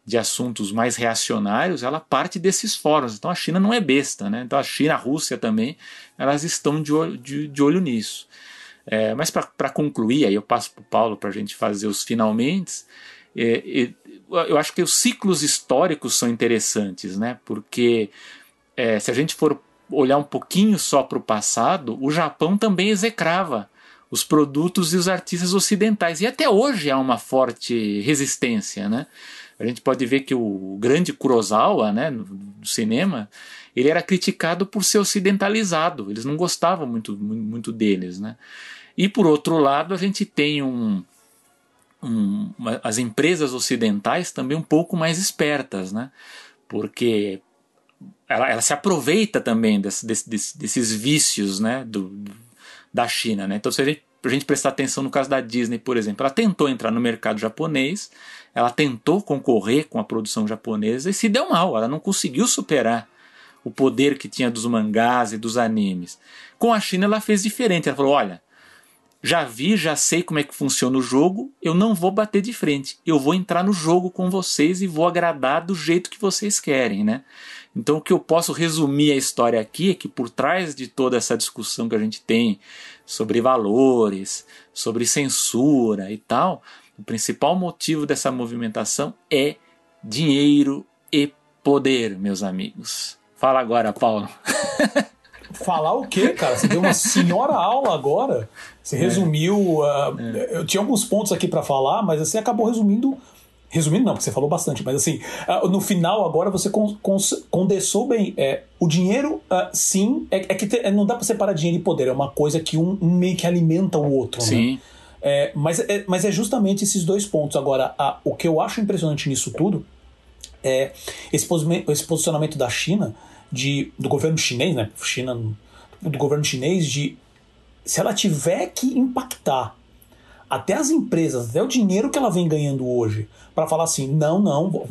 de assuntos mais reacionários, ela parte desses fóruns. Então a China não é besta, né? Então a China, a Rússia também, elas estão de olho, de, de olho nisso. É, mas para concluir, aí eu passo para o Paulo para a gente fazer os finalmente. É, eu acho que os ciclos históricos são interessantes, né? Porque é, se a gente for olhar um pouquinho só para o passado, o Japão também execrava os produtos e os artistas ocidentais. E até hoje há uma forte resistência, né? A gente pode ver que o grande Kurosawa, né, do cinema, ele era criticado por ser ocidentalizado. Eles não gostavam muito, muito deles. Né? E por outro lado, a gente tem um, um, uma, as empresas ocidentais também um pouco mais espertas, né? porque ela, ela se aproveita também desse, desse, desses vícios né? Do, da China. Né? Então, se a gente a gente prestar atenção no caso da Disney, por exemplo. Ela tentou entrar no mercado japonês, ela tentou concorrer com a produção japonesa e se deu mal, ela não conseguiu superar o poder que tinha dos mangás e dos animes. Com a China ela fez diferente, ela falou: olha, já vi, já sei como é que funciona o jogo, eu não vou bater de frente, eu vou entrar no jogo com vocês e vou agradar do jeito que vocês querem, né? Então o que eu posso resumir a história aqui é que por trás de toda essa discussão que a gente tem sobre valores, sobre censura e tal, o principal motivo dessa movimentação é dinheiro e poder, meus amigos. Fala agora, Paulo. Falar o quê, cara? Você deu uma senhora aula agora. Você é. resumiu. Uh, é. Eu tinha alguns pontos aqui para falar, mas você acabou resumindo. Resumindo, não, porque você falou bastante, mas assim, uh, no final agora você con condensou bem. É, o dinheiro, uh, sim, é, é que te, não dá para separar dinheiro e poder, é uma coisa que um, um meio que alimenta o outro. Né? Sim. Né? É, mas, é, mas é justamente esses dois pontos. Agora, a, o que eu acho impressionante nisso tudo é esse, esse posicionamento da China, de, do governo chinês, né? China, do governo chinês, de se ela tiver que impactar até as empresas, até o dinheiro que ela vem ganhando hoje, para falar assim: não, não,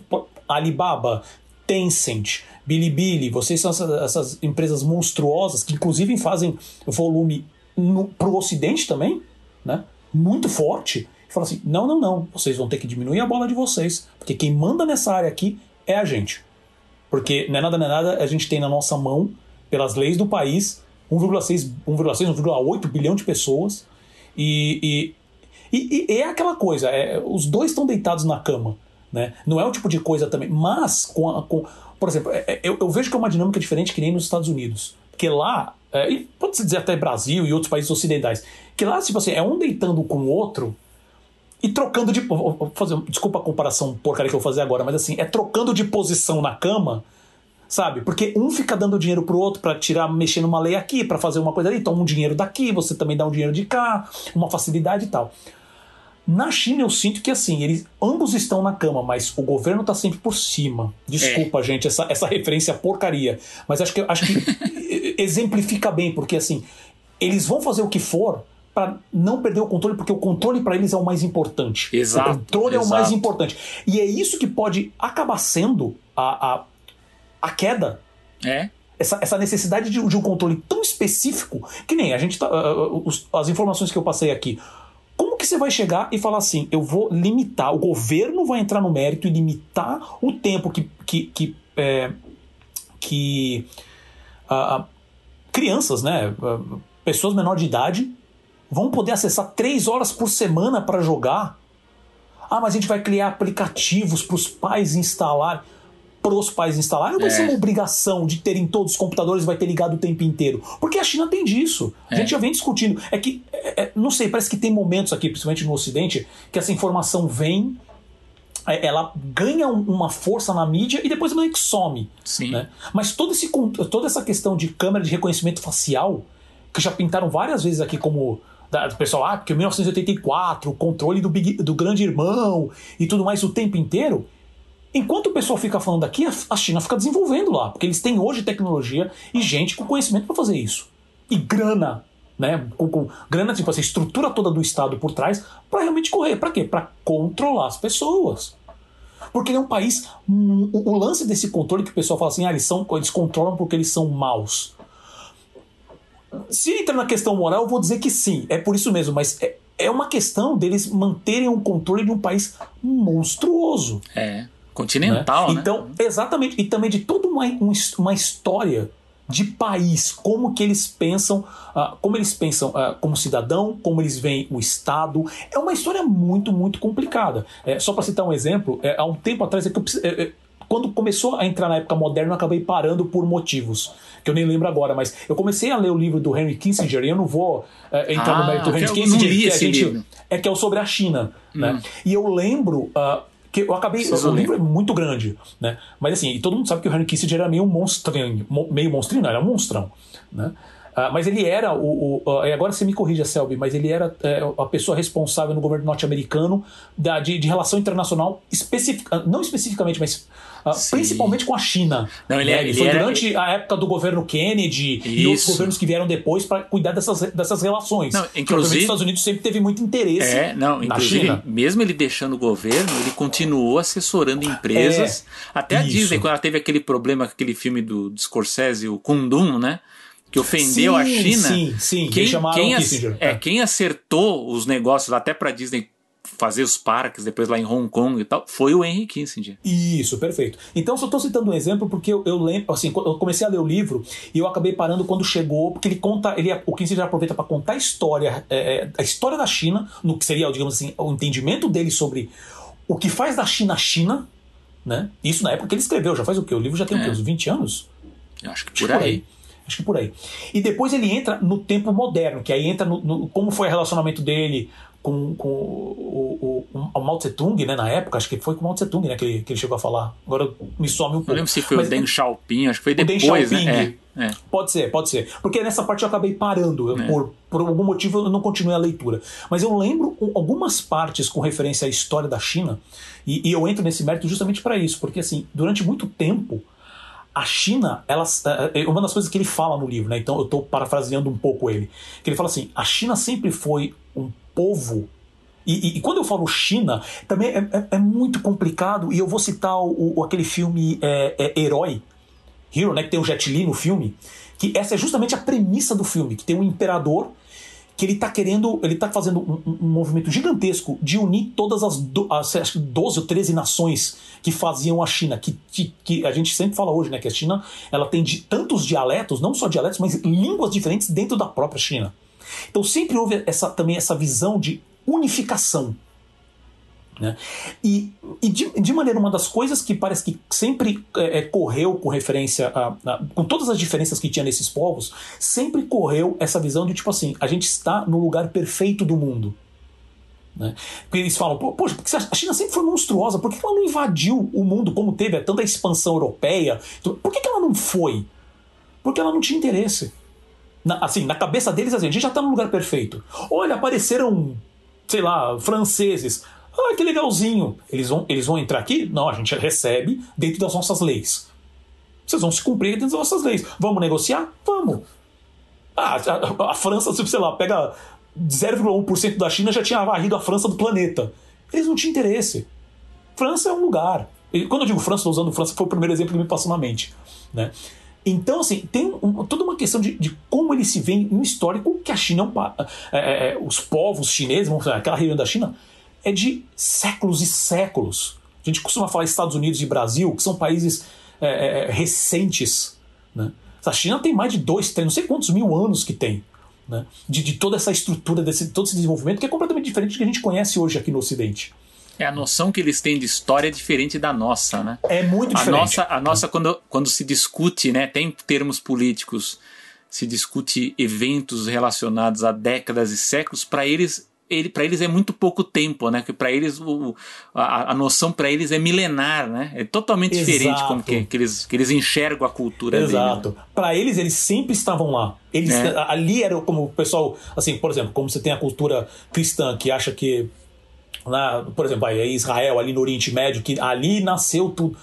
Alibaba, Tencent, Bilibili, vocês são essas, essas empresas monstruosas que inclusive fazem volume para o Ocidente também, né? muito forte, e fala assim: não, não, não, vocês vão ter que diminuir a bola de vocês, porque quem manda nessa área aqui é a gente. Porque não é nada, não é nada, a gente tem na nossa mão, pelas leis do país, 1,6, 1,6, 1,8 bilhão de pessoas, e, e, e, e, é aquela coisa, é, os dois estão deitados na cama. Né? Não é o tipo de coisa também, mas com, a, com por exemplo, é, é, eu, eu, vejo que é uma dinâmica diferente que nem nos Estados Unidos. Porque lá, é, pode-se dizer até Brasil e outros países ocidentais, que lá, tipo assim, é um deitando com o outro e trocando de. Fazer, desculpa a comparação porcaria que eu vou fazer agora, mas assim, é trocando de posição na cama, sabe? Porque um fica dando dinheiro pro outro para tirar, mexer numa lei aqui, para fazer uma coisa ali, toma um dinheiro daqui, você também dá um dinheiro de cá, uma facilidade e tal. Na China eu sinto que assim, eles ambos estão na cama, mas o governo tá sempre por cima. Desculpa, é. gente, essa, essa referência porcaria. Mas acho que acho que exemplifica bem, porque assim, eles vão fazer o que for para não perder o controle, porque o controle para eles é o mais importante. Exato. O controle exato. é o mais importante. E é isso que pode acabar sendo a, a, a queda. É. Essa, essa necessidade de, de, um controle tão específico que nem a gente tá, uh, os, as informações que eu passei aqui. Como que você vai chegar e falar assim, eu vou limitar, o governo vai entrar no mérito e limitar o tempo que, que, que, é, que uh, crianças, né, pessoas menor de idade vão poder acessar três horas por semana para jogar. Ah, mas a gente vai criar aplicativos para os pais instalar. Para os pais instalar, não vai é. ser uma obrigação de terem todos os computadores vai ter ligado o tempo inteiro. Porque a China tem disso. A é. gente já vem discutindo. É que, é, é, não sei, parece que tem momentos aqui, principalmente no Ocidente, que essa informação vem, é, ela ganha uma força na mídia e depois meio que some. Sim. Né? Mas todo esse, toda essa questão de câmera de reconhecimento facial, que já pintaram várias vezes aqui como do pessoal, ah, porque 1984, o controle do, Big, do grande irmão e tudo mais o tempo inteiro. Enquanto o pessoal fica falando aqui, a China fica desenvolvendo lá, porque eles têm hoje tecnologia e gente com conhecimento para fazer isso. E grana, né? Com, com grana, tipo essa estrutura toda do Estado por trás, para realmente correr. Para quê? Para controlar as pessoas. Porque é um país. O, o, lance desse controle que o pessoal fala assim, ah, eles, são, eles controlam porque eles são maus. Se entra na questão moral, eu vou dizer que sim, é por isso mesmo, mas é, é uma questão deles manterem o controle de um país monstruoso. É, continental, né? Então, exatamente, e também de toda uma, uma história de país, como que eles pensam, uh, como eles pensam uh, como cidadão, como eles veem o Estado. É uma história muito, muito complicada. É, só para citar um exemplo, é, há um tempo atrás, é que eu, é, é, quando começou a entrar na época moderna, eu acabei parando por motivos que eu nem lembro agora, mas eu comecei a ler o livro do Henry Kissinger e eu não vou uh, entrar ah, no mérito do Henry Kissinger, que, gente, é que é sobre a China. Hum. Né? E eu lembro uh, que eu acabei. O livro é muito grande, né? Mas assim, e todo mundo sabe que o Henry Kissinger era meio monstrinho. mo- Meio monstrinho, não, era um monstrão, né? Ah, mas ele era o, o- ah, e agora você me corrija, Selby, mas ele era é, a pessoa responsável no governo norte-americano de, de relação internacional, especifica, não especificamente, mas ah, principalmente com a China. Não, ele né? é- ele foi era- durante a época do governo Kennedy e outros Isso. governos que vieram depois para cuidar dessas, dessas relações. Não, inclusive- os Estados Unidos sempre teve muito interesse É, não, na inclusive, China. mesmo ele deixando o governo, ele continuou assessorando empresas. até a isso. Disney, quando ela teve aquele problema com aquele filme do, do Scorsese, o Kundum, né? Que ofendeu a Sim, China. sim, sim, Quem, quem, ac- Kissinger. é, É. quem acertou os negócios até pra Disney fazer os parques, depois lá em Hong Kong e tal, foi o Henry Kissinger. Isso, perfeito. Então, só estou citando um exemplo porque eu, eu lembro, assim, eu comecei a ler o livro e eu acabei parando quando chegou, porque ele conta, ele, o Kissinger aproveita para contar a história, é, é, a história da China, no que seria, digamos assim, o entendimento dele sobre o que faz da China a China, né? Isso na época que ele escreveu, já faz o quê? O livro já tem o quê? É. Uns 20 anos? Eu acho que por aí. Acho que por aí. E depois ele entra no tempo moderno, que aí entra no, no- como foi o relacionamento dele com, com o, o, o Mao Tse Tung, né, na época, acho que foi com o Mao Tse Tung, né, que ele, que ele chegou a falar. Agora me some um pouco. Não lembro se foi Mas o Deng Xiaoping, acho que foi o Deng depois, Xiaoping. né? É, é. Pode ser, pode ser. Porque nessa parte eu acabei parando. eu- É. Por, por algum motivo eu não continuei a leitura. Mas eu lembro um- algumas partes com referência à história da China, e, e eu entro nesse mérito justamente para isso, porque assim, durante muito tempo. A China, ela, é uma das coisas que ele fala no livro, né? Então eu estou parafraseando um pouco ele. Que ele fala assim: a China sempre foi um povo e, e- e quando eu falo China, também é, é- é muito complicado, e eu vou citar o, o- aquele filme é, é, Herói, Hero, né, que tem o Jet Li no filme, que essa é justamente a premissa do filme, que tem um imperador que ele tá querendo, ele tá fazendo um, um- um movimento gigantesco de unir todas as, do, as acho que 12 ou 13 nações que faziam a China, que, que, que a gente sempre fala hoje, né, que a China ela tem de, tantos dialetos, não só dialetos, mas línguas diferentes dentro da própria China. Então sempre houve essa, também essa visão de unificação. Né? E, e de, de maneira, uma das coisas que parece que sempre é, é, correu com referência a, a- com todas as diferenças que tinha nesses povos, sempre correu essa visão de tipo assim: a gente está no lugar perfeito do mundo. Né? Porque eles falam, "Pô, poxa, porque a China sempre foi monstruosa, por que ela não invadiu o mundo como teve tanta expansão europeia? Por que que ela não foi? Porque ela não tinha interesse. Na- assim, na cabeça deles, assim, a gente já está no lugar perfeito. Olha, apareceram, sei lá, franceses. Ah, que legalzinho. Eles vão, eles vão entrar aqui? Não, a gente recebe dentro das nossas leis. Vocês vão se cumprir dentro das nossas leis. Vamos negociar? Vamos. Ah, a, a França, sei lá, pega 0,1% da China já tinha varrido a França do planeta. Eles não tinham interesse. França é um lugar. Quando eu digo França, estou usando França, foi o primeiro exemplo que me passou na mente. Né? Então, assim, tem um- toda uma questão de, de como ele se vê em histórico que a China é um pa- é, é, os povos chineses, vamos falar, aquela região da China, é de séculos e séculos. A gente costuma falar Estados Unidos e Brasil, que são países é, é, recentes. Né? A China tem mais de dois, três, não sei quantos mil anos que tem. Né? De, de toda essa estrutura, desse, todo esse desenvolvimento, que é completamente diferente do que a gente conhece hoje aqui no Ocidente. É a noção que eles têm de história é diferente da nossa, né? É muito A diferente. nossa, a nossa quando, quando se discute, né, tem termos políticos, se discute eventos relacionados a décadas e séculos, para eles ele, para eles é muito pouco tempo, né? Que para eles o, a, a noção para eles é milenar, né? É totalmente diferente Exato. como que, que eles que eles enxergam a cultura né? Exato. Para eles, eles sempre estavam lá. Eles, É. Ali era como o pessoal, assim, por exemplo, como você tem a cultura cristã que acha que, na, por exemplo, aí, Israel, ali no Oriente Médio, que ali nasceu tudo.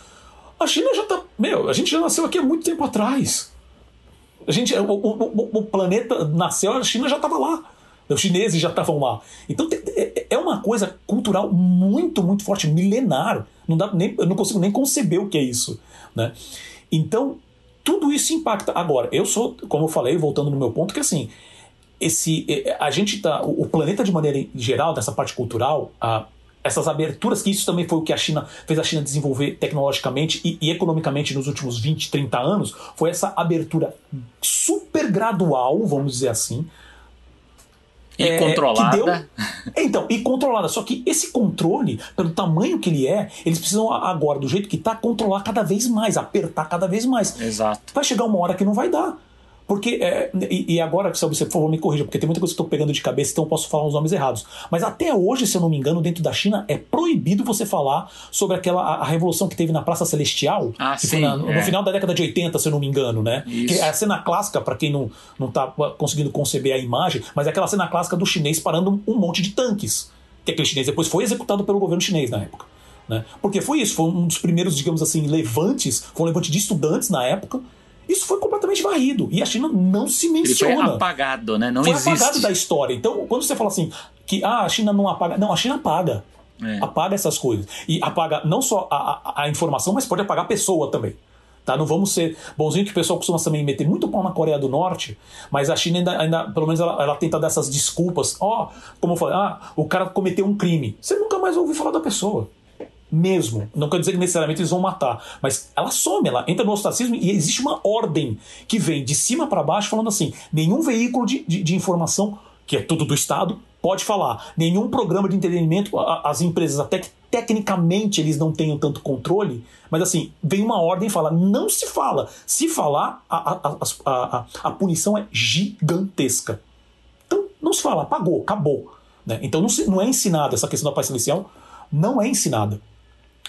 A China já tá. Meu, a gente já nasceu aqui há muito tempo atrás. A gente, o, o, o- o planeta nasceu, a China já estava lá. Os chineses já estavam lá. Então é é uma coisa cultural muito, muito forte, milenar. Não dá nem, eu não consigo nem conceber o que é isso. Né? Então, tudo isso impacta. Agora, eu sou, como eu falei, voltando no meu ponto, que assim, esse, eh, a gente tá, o o planeta de maneira geral, dessa parte cultural, a- essas aberturas, que isso também foi o que a China fez a China desenvolver tecnologicamente e, e economicamente nos últimos 20, 30 anos, foi essa abertura super gradual, vamos dizer assim, E é, controlada. deu- Então, e controlada. Só que esse controle, pelo tamanho que ele é, eles precisam agora, do jeito que tá, controlar cada vez mais, apertar cada vez mais. Exato. Vai chegar uma hora que não vai dar. Porque, é, e, e, agora, se você, por favor, me corrija, porque tem muita coisa que eu estou pegando de cabeça, então eu posso falar os nomes errados. Mas até hoje, se eu não me engano, dentro da China é proibido você falar sobre aquela a, a revolução que teve na Praça Celestial, ah, que sim, na, no é. final da década de 80, se eu não me engano, né? Isso. Que é a cena clássica, para quem não, não tá conseguindo conceber a imagem, mas é aquela cena clássica do chinês parando um monte de tanques. Que aquele chinês depois foi executado pelo governo chinês na época. Né? Porque foi isso, foi um dos primeiros, digamos assim, levantes, foi um levante de estudantes na época. Isso foi completamente varrido. E a China não se menciona. Ele foi apagado, né? Não foi existe. apagado da história. Então, quando você fala assim, que ah, a China não apaga. Não, a China apaga. É. Apaga essas coisas. E apaga não só a, a, a, informação, mas pode apagar a pessoa também. Tá? Não vamos ser bonzinho, que o pessoal costuma também meter muito pau na Coreia do Norte, mas a China ainda, ainda pelo menos, ela, ela tenta dar essas desculpas. Ó, oh, como eu falei, ah, o cara cometeu um crime. Você nunca mais ouviu falar da pessoa mesmo. Não quer dizer que necessariamente eles vão matar, mas ela some, ela entra no ostracismo e existe uma ordem que vem de cima para baixo falando assim: nenhum veículo de, de, de, informação, que é tudo do Estado, pode falar, nenhum programa de entretenimento, as empresas, até que tecnicamente eles não tenham tanto controle, mas assim, vem uma ordem e fala: não se fala. Se falar, a, a, a, a, punição é gigantesca. Então, não se fala, apagou, acabou. Né? Então, não, se, não é ensinada essa questão da paz celestial, não é ensinada.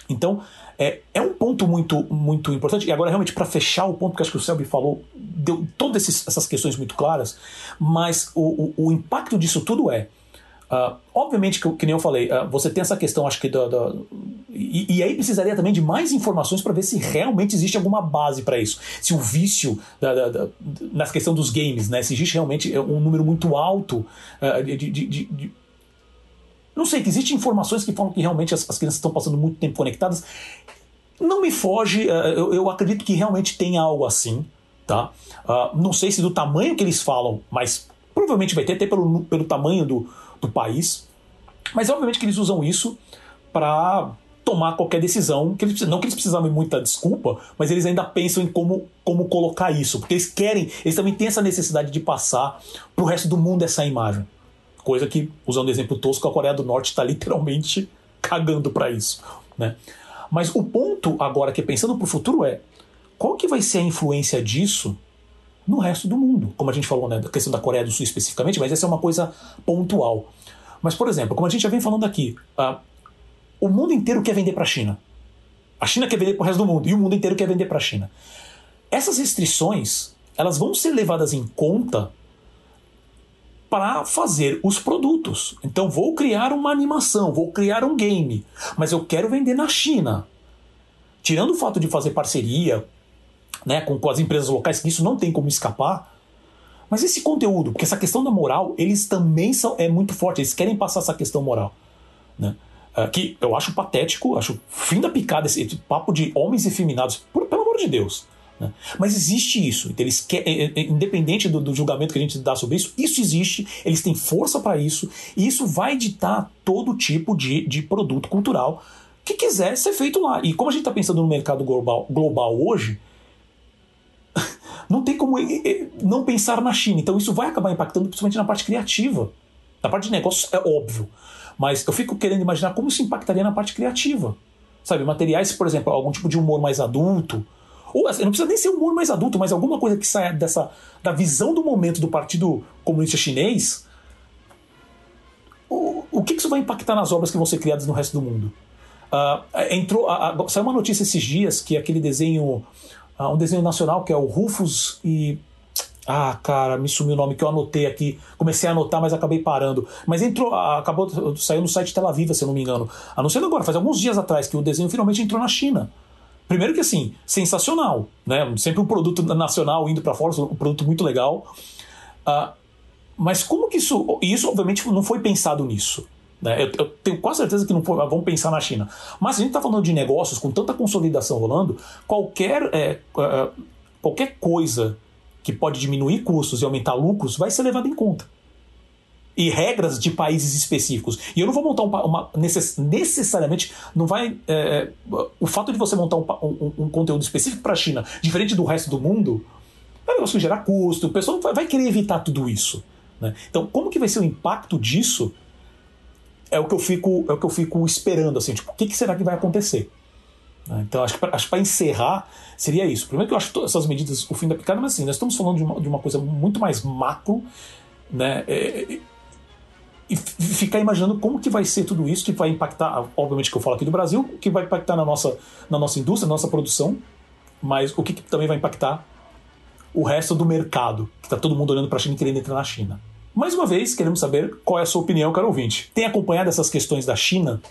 Então, é, é um ponto muito, muito importante. E agora, realmente, para fechar o ponto, porque acho que o Selby falou, deu todas essas questões muito claras, mas o, o, o impacto disso tudo é. Uh, obviamente, que, que, nem eu falei, uh, você tem essa questão, acho que. Da, da e, e, aí precisaria também de mais informações para ver se realmente existe alguma base para isso. Se o vício da, da, na questão dos games, né? Se existe realmente um número muito alto uh, de, de, de não sei, existem informações que falam que realmente as, as crianças estão passando muito tempo conectadas. Não me foge, uh, eu, eu, acredito que realmente tem algo assim, tá? Uh, não sei se do tamanho que eles falam, mas provavelmente vai ter, até pelo, pelo tamanho do, do país. Mas obviamente que eles usam isso para tomar qualquer decisão. Que eles, não que eles precisavam de muita desculpa, mas eles ainda pensam em como, como colocar isso. Porque eles querem, eles também têm essa necessidade de passar para o resto do mundo essa imagem. Coisa que, usando o exemplo tosco, a Coreia do Norte está literalmente cagando para isso. Né? Mas o ponto agora que pensando para o futuro é qual que vai ser a influência disso no resto do mundo? Como a gente falou, né, da questão da Coreia do Sul especificamente, mas essa é uma coisa pontual. Mas, por exemplo, como a gente já vem falando aqui, uh, o mundo inteiro quer vender para a China. A China quer vender para o resto do mundo e o mundo inteiro quer vender para a China. Essas restrições elas vão ser levadas em conta para fazer os produtos. Então vou criar uma animação, vou criar um game, mas eu quero vender na China. Tirando o fato de fazer parceria né, com, com as empresas locais, que isso não tem como escapar, mas esse conteúdo, porque essa questão da moral, eles também são é muito forte, eles querem passar essa questão moral. Né? Uh, que eu acho patético, acho fim da picada esse, esse papo de homens efeminados, por, pelo amor de Deus. Né? Mas existe isso. Então eles é, é, independente do, do, julgamento que a gente dá sobre isso, isso existe, eles têm força para isso, e isso vai ditar todo tipo de, de produto cultural que quiser ser feito lá. E como a gente está pensando no mercado global, global hoje, não tem como não pensar na China. Então isso vai acabar impactando principalmente na parte criativa. Na parte de negócios é óbvio. Mas eu fico querendo imaginar como isso impactaria na parte criativa. Sabe, materiais, por exemplo, algum tipo de humor mais adulto, ou assim, não precisa nem ser um humor mais adulto, mas alguma coisa que saia dessa da visão do momento do Partido Comunista Chinês. O, o que, isso vai impactar nas obras que vão ser criadas no resto do mundo? Uh, entrou, saiu uma notícia esses dias que aquele desenho, uh, um desenho nacional que é o Rufus e ah, cara, me sumiu o nome que eu anotei aqui. Comecei a anotar, mas acabei parando. Mas entrou, acabou, saiu no site Tel Aviv, se eu não me engano. Anunciando agora, faz alguns dias atrás, que o desenho finalmente entrou na China. Primeiro que assim, sensacional, né? Sempre um produto nacional indo para fora, um produto muito legal. Uh, mas como que isso. Isso, obviamente, não foi pensado nisso. Né? Eu, eu, tenho quase certeza que não foi, vamos pensar na China. Mas a gente está falando de negócios com tanta consolidação rolando, qualquer, é, é, qualquer coisa que pode diminuir custos e aumentar lucros vai ser levado em conta e regras de países específicos. E eu não vou montar uma. uma necess, necessariamente. Não vai. É, é o fato de você montar um, um, um conteúdo específico para a China, diferente do resto do mundo, é um negócio que gera custo. O pessoal vai, vai querer evitar tudo isso. Né? Então, como que vai ser o impacto disso? É o que eu fico, é o que eu fico esperando. Assim, tipo, o que, que será que vai acontecer? Né? Então, acho que para encerrar, seria isso. Primeiro que eu acho essas medidas o fim da picada, mas assim, nós estamos falando de uma, de uma coisa muito mais macro, né? É, e ficar imaginando como que vai ser tudo isso, que vai impactar, obviamente que eu falo aqui do Brasil, que vai impactar na nossa, na nossa indústria, na nossa produção, mas o que, que também vai impactar o resto do mercado, que está todo mundo olhando para a China e querendo entrar na China. Mais uma vez, queremos saber qual é a sua opinião, caro ouvinte. Tem acompanhado essas questões da China?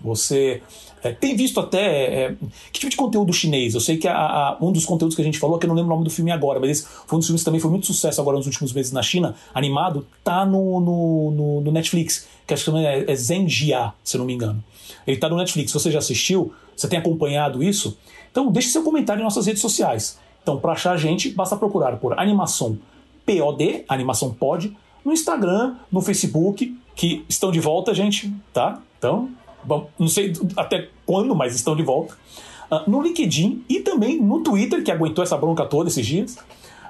Você é, tem visto até. É, que tipo de conteúdo chinês? Eu sei que a, a, um dos conteúdos que a gente falou, que eu não lembro o nome do filme agora, mas esse foi um dos filmes que também foi muito sucesso agora nos últimos meses na China, animado, tá no, no, no, no Netflix, que acho que é, é Zenjia, se eu não me engano. Ele tá no Netflix. Você já assistiu? Você tem acompanhado isso? Então deixe seu comentário em nossas redes sociais. Então, para achar a gente, basta procurar por animação POD, animação pod, no Instagram, no Facebook, que estão de volta, gente, tá? Então, não sei até quando, mas estão de volta. Uh, no LinkedIn e também no Twitter, que aguentou essa bronca toda esses dias,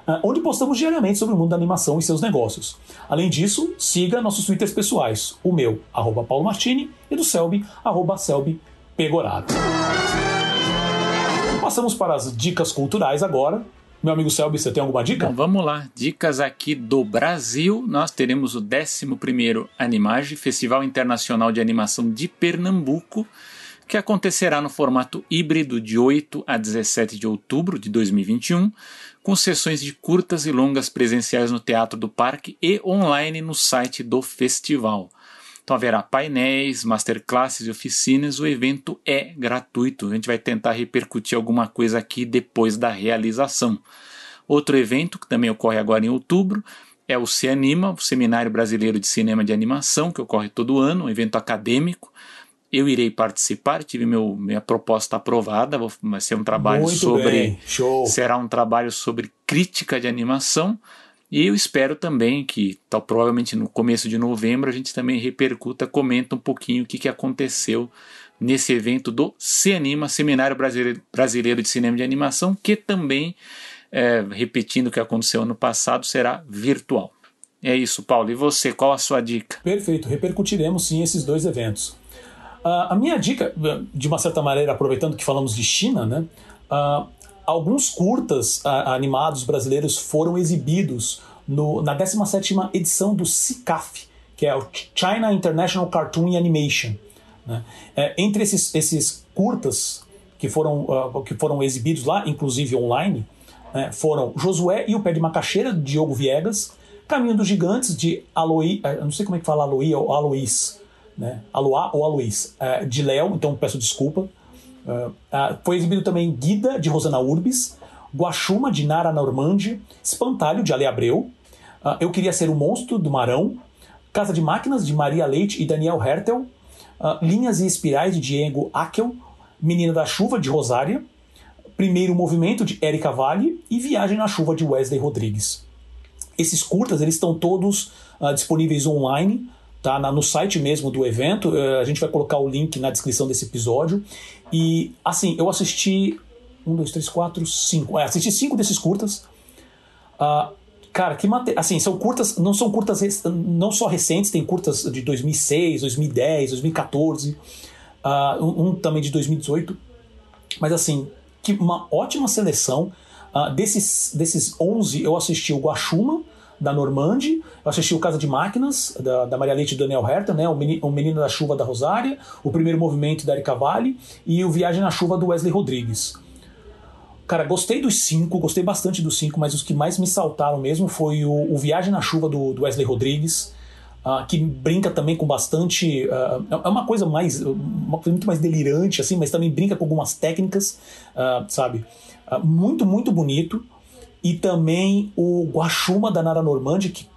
uh, onde postamos diariamente sobre o mundo da animação e seus negócios. Além disso, siga nossos Twitters pessoais, o meu, arroba Paulo Martini, e do Selby, arroba Selby Pegorado. Passamos para as dicas culturais agora, meu amigo Selby, você tem alguma dica? Vamos lá. Dicas aqui do Brasil. Nós teremos o 11º Animage, Festival Internacional de Animação de Pernambuco, que acontecerá no formato híbrido de 8 a 17 de outubro de 2021, com sessões de curtas e longas presenciais no Teatro do Parque e online no site do festival. Então haverá painéis, masterclasses e oficinas. O evento é gratuito. A gente vai tentar repercutir alguma coisa aqui depois da realização. Outro evento que também ocorre agora em outubro é o CEANIMA, o Seminário Brasileiro de Cinema de Animação, que ocorre todo ano, um evento acadêmico. Eu irei participar, tive meu, minha proposta aprovada, vai ser um trabalho Muito sobre. Show. Será um trabalho sobre crítica de animação. E eu espero também que, tal, provavelmente no começo de novembro, a gente também repercuta, comenta um pouquinho o que, que aconteceu nesse evento do CEANIMA, Seminário Brasileiro, Brasileiro de Cinema de Animação, que também, é, repetindo o que aconteceu ano passado, será virtual. É isso, Paulo. E você, qual a sua dica? Perfeito, repercutiremos sim esses dois eventos. Uh, a minha dica, de uma certa maneira, aproveitando que falamos de China, né? Uh, alguns curtas uh, animados brasileiros foram exibidos no, na 17ª edição do CICAF, que é o China International Cartoon Animation. Né? É, entre esses, esses curtas que foram, uh, que foram exibidos lá, inclusive online, né, foram Josué e o Pé de Macaxeira, de Diogo Viegas, Caminho dos Gigantes, de Aloí, uh, não sei como é que fala Aloí ou Aloís, né? Aloá ou Aloís, uh, de Léo, então peço desculpa, Uh, foi exibido também Guida, de Rosana Urbis, Guaxuma, de Nara Normandi, Espantalho, de Ale Abreu, uh, Eu Queria Ser o Monstro, do Marão, Casa de Máquinas, de Maria Leite e Daniel Hertel, Linhas e Espirais, de Diego Akel, Menina da Chuva, de Rosária, Primeiro Movimento, de Erika Vale e Viagem na Chuva, de Wesley Rodrigues. Esses curtas eles estão todos disponíveis online, tá? no site mesmo do evento. Uh, a gente vai colocar o link na descrição desse episódio. E assim, eu assisti um, dois, três, quatro, cinco. É, assisti cinco desses curtas. Uh, cara, que matéria. Assim, são curtas, não são curtas não só recentes, tem curtas de 2006, 2010, 2014, uh, um, um, também de 2018. Mas assim, que uma ótima seleção. Uh, desses, desses 11, eu assisti o Guaxuma, da Normandie, eu assisti o Casa de Máquinas, da, da Maria Leite e Daniel Herta, né? o, menino, o Menino da Chuva da Rosária, o Primeiro Movimento da Erika Vale e o Viagem na Chuva do Wesley Rodrigues. Cara, gostei dos cinco, gostei bastante dos cinco, mas os que mais me saltaram mesmo foi o, o Viagem na Chuva do, do Wesley Rodrigues, uh, que brinca também com bastante. Uh, é uma coisa mais. uma coisa muito mais delirante, assim, mas também brinca com algumas técnicas, uh, sabe? muito, muito bonito e também o Guaxuma da Nara Normandi, que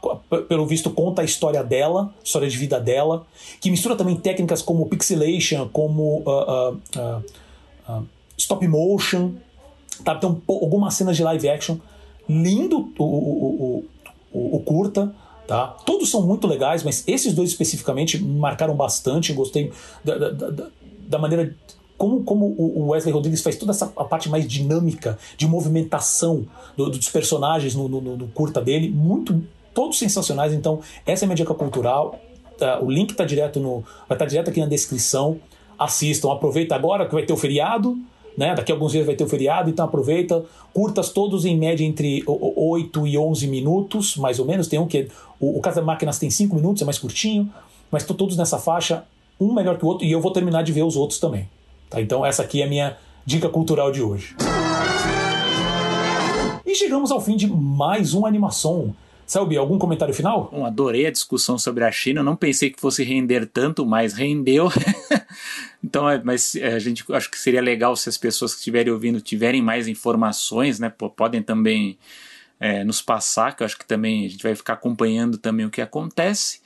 pelo visto conta a história dela, história de vida dela, que mistura também técnicas como pixelation, como uh, uh, uh, stop motion, tá? então algumas cenas de live action, lindo o, o, o, o curta, Tá? Todos são muito legais, mas esses dois especificamente me marcaram bastante. Gostei da, da, da, da maneira como, como o Wesley Rodrigues faz toda essa a parte mais dinâmica de movimentação do, dos personagens no, no, no, curta dele, muito todos sensacionais. Então, essa é a minha dica cultural. Uh, o link tá direto no, vai estar tá direto aqui na descrição. assistam. Aproveita agora que vai ter o feriado, né? Daqui a alguns dias vai ter o feriado, então aproveita. Curtas todos em média entre 8 e 11 minutos, mais ou menos. Tem um que. O, o Casa Máquinas tem 5 minutos, é mais curtinho. Mas todos nessa faixa, um melhor que o outro, e eu vou terminar de ver os outros também. Tá? Então essa aqui é a minha dica cultural de hoje. E chegamos ao fim de mais uma animação. Selby, algum comentário final? Bom, adorei a discussão sobre a China. Não pensei que fosse render tanto, mas rendeu. então, é, mas é, a gente acho que seria legal se as pessoas que estiverem ouvindo tiverem mais informações, né? podem também é, nos passar, que eu acho que também a gente vai ficar acompanhando também o que acontece.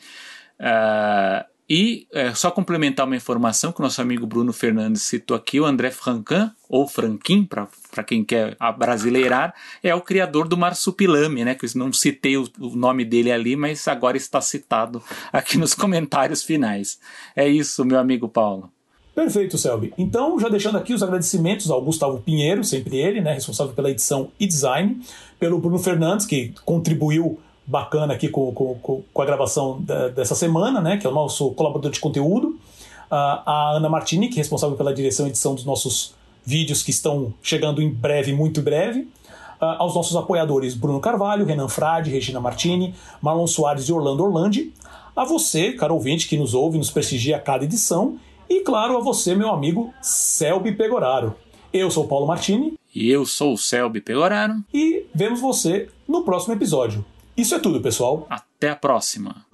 Uh, e é, só complementar uma informação que o nosso amigo Bruno Fernandes citou aqui, o André Franquin, ou Franquin, para quem quer abrasileirar, é o criador do Marsupilame, né? Que eu não citei o, o, nome dele ali, mas agora está citado aqui nos comentários finais. É isso, meu amigo Paulo. Perfeito, Selby. Então, já deixando aqui os agradecimentos ao Gustavo Pinheiro, sempre ele, né, responsável pela edição e design, pelo Bruno Fernandes, que contribuiu bacana aqui com, com, com a gravação da, dessa semana, né, que é o nosso colaborador de conteúdo, a Ana Martini, que é responsável pela direção e edição dos nossos vídeos que estão chegando em breve, muito breve, aos nossos apoiadores Bruno Carvalho, Renan Frade, Regina Martini, Marlon Soares e Orlando Orlandi, a você, caro ouvinte, que nos ouve, nos prestigia a cada edição, e claro, a você, meu amigo Selby Pegoraro. Eu sou o Paulo Martini. E eu sou o Selby Pegoraro. E vemos você no próximo episódio. Isso é tudo, pessoal. Até a próxima.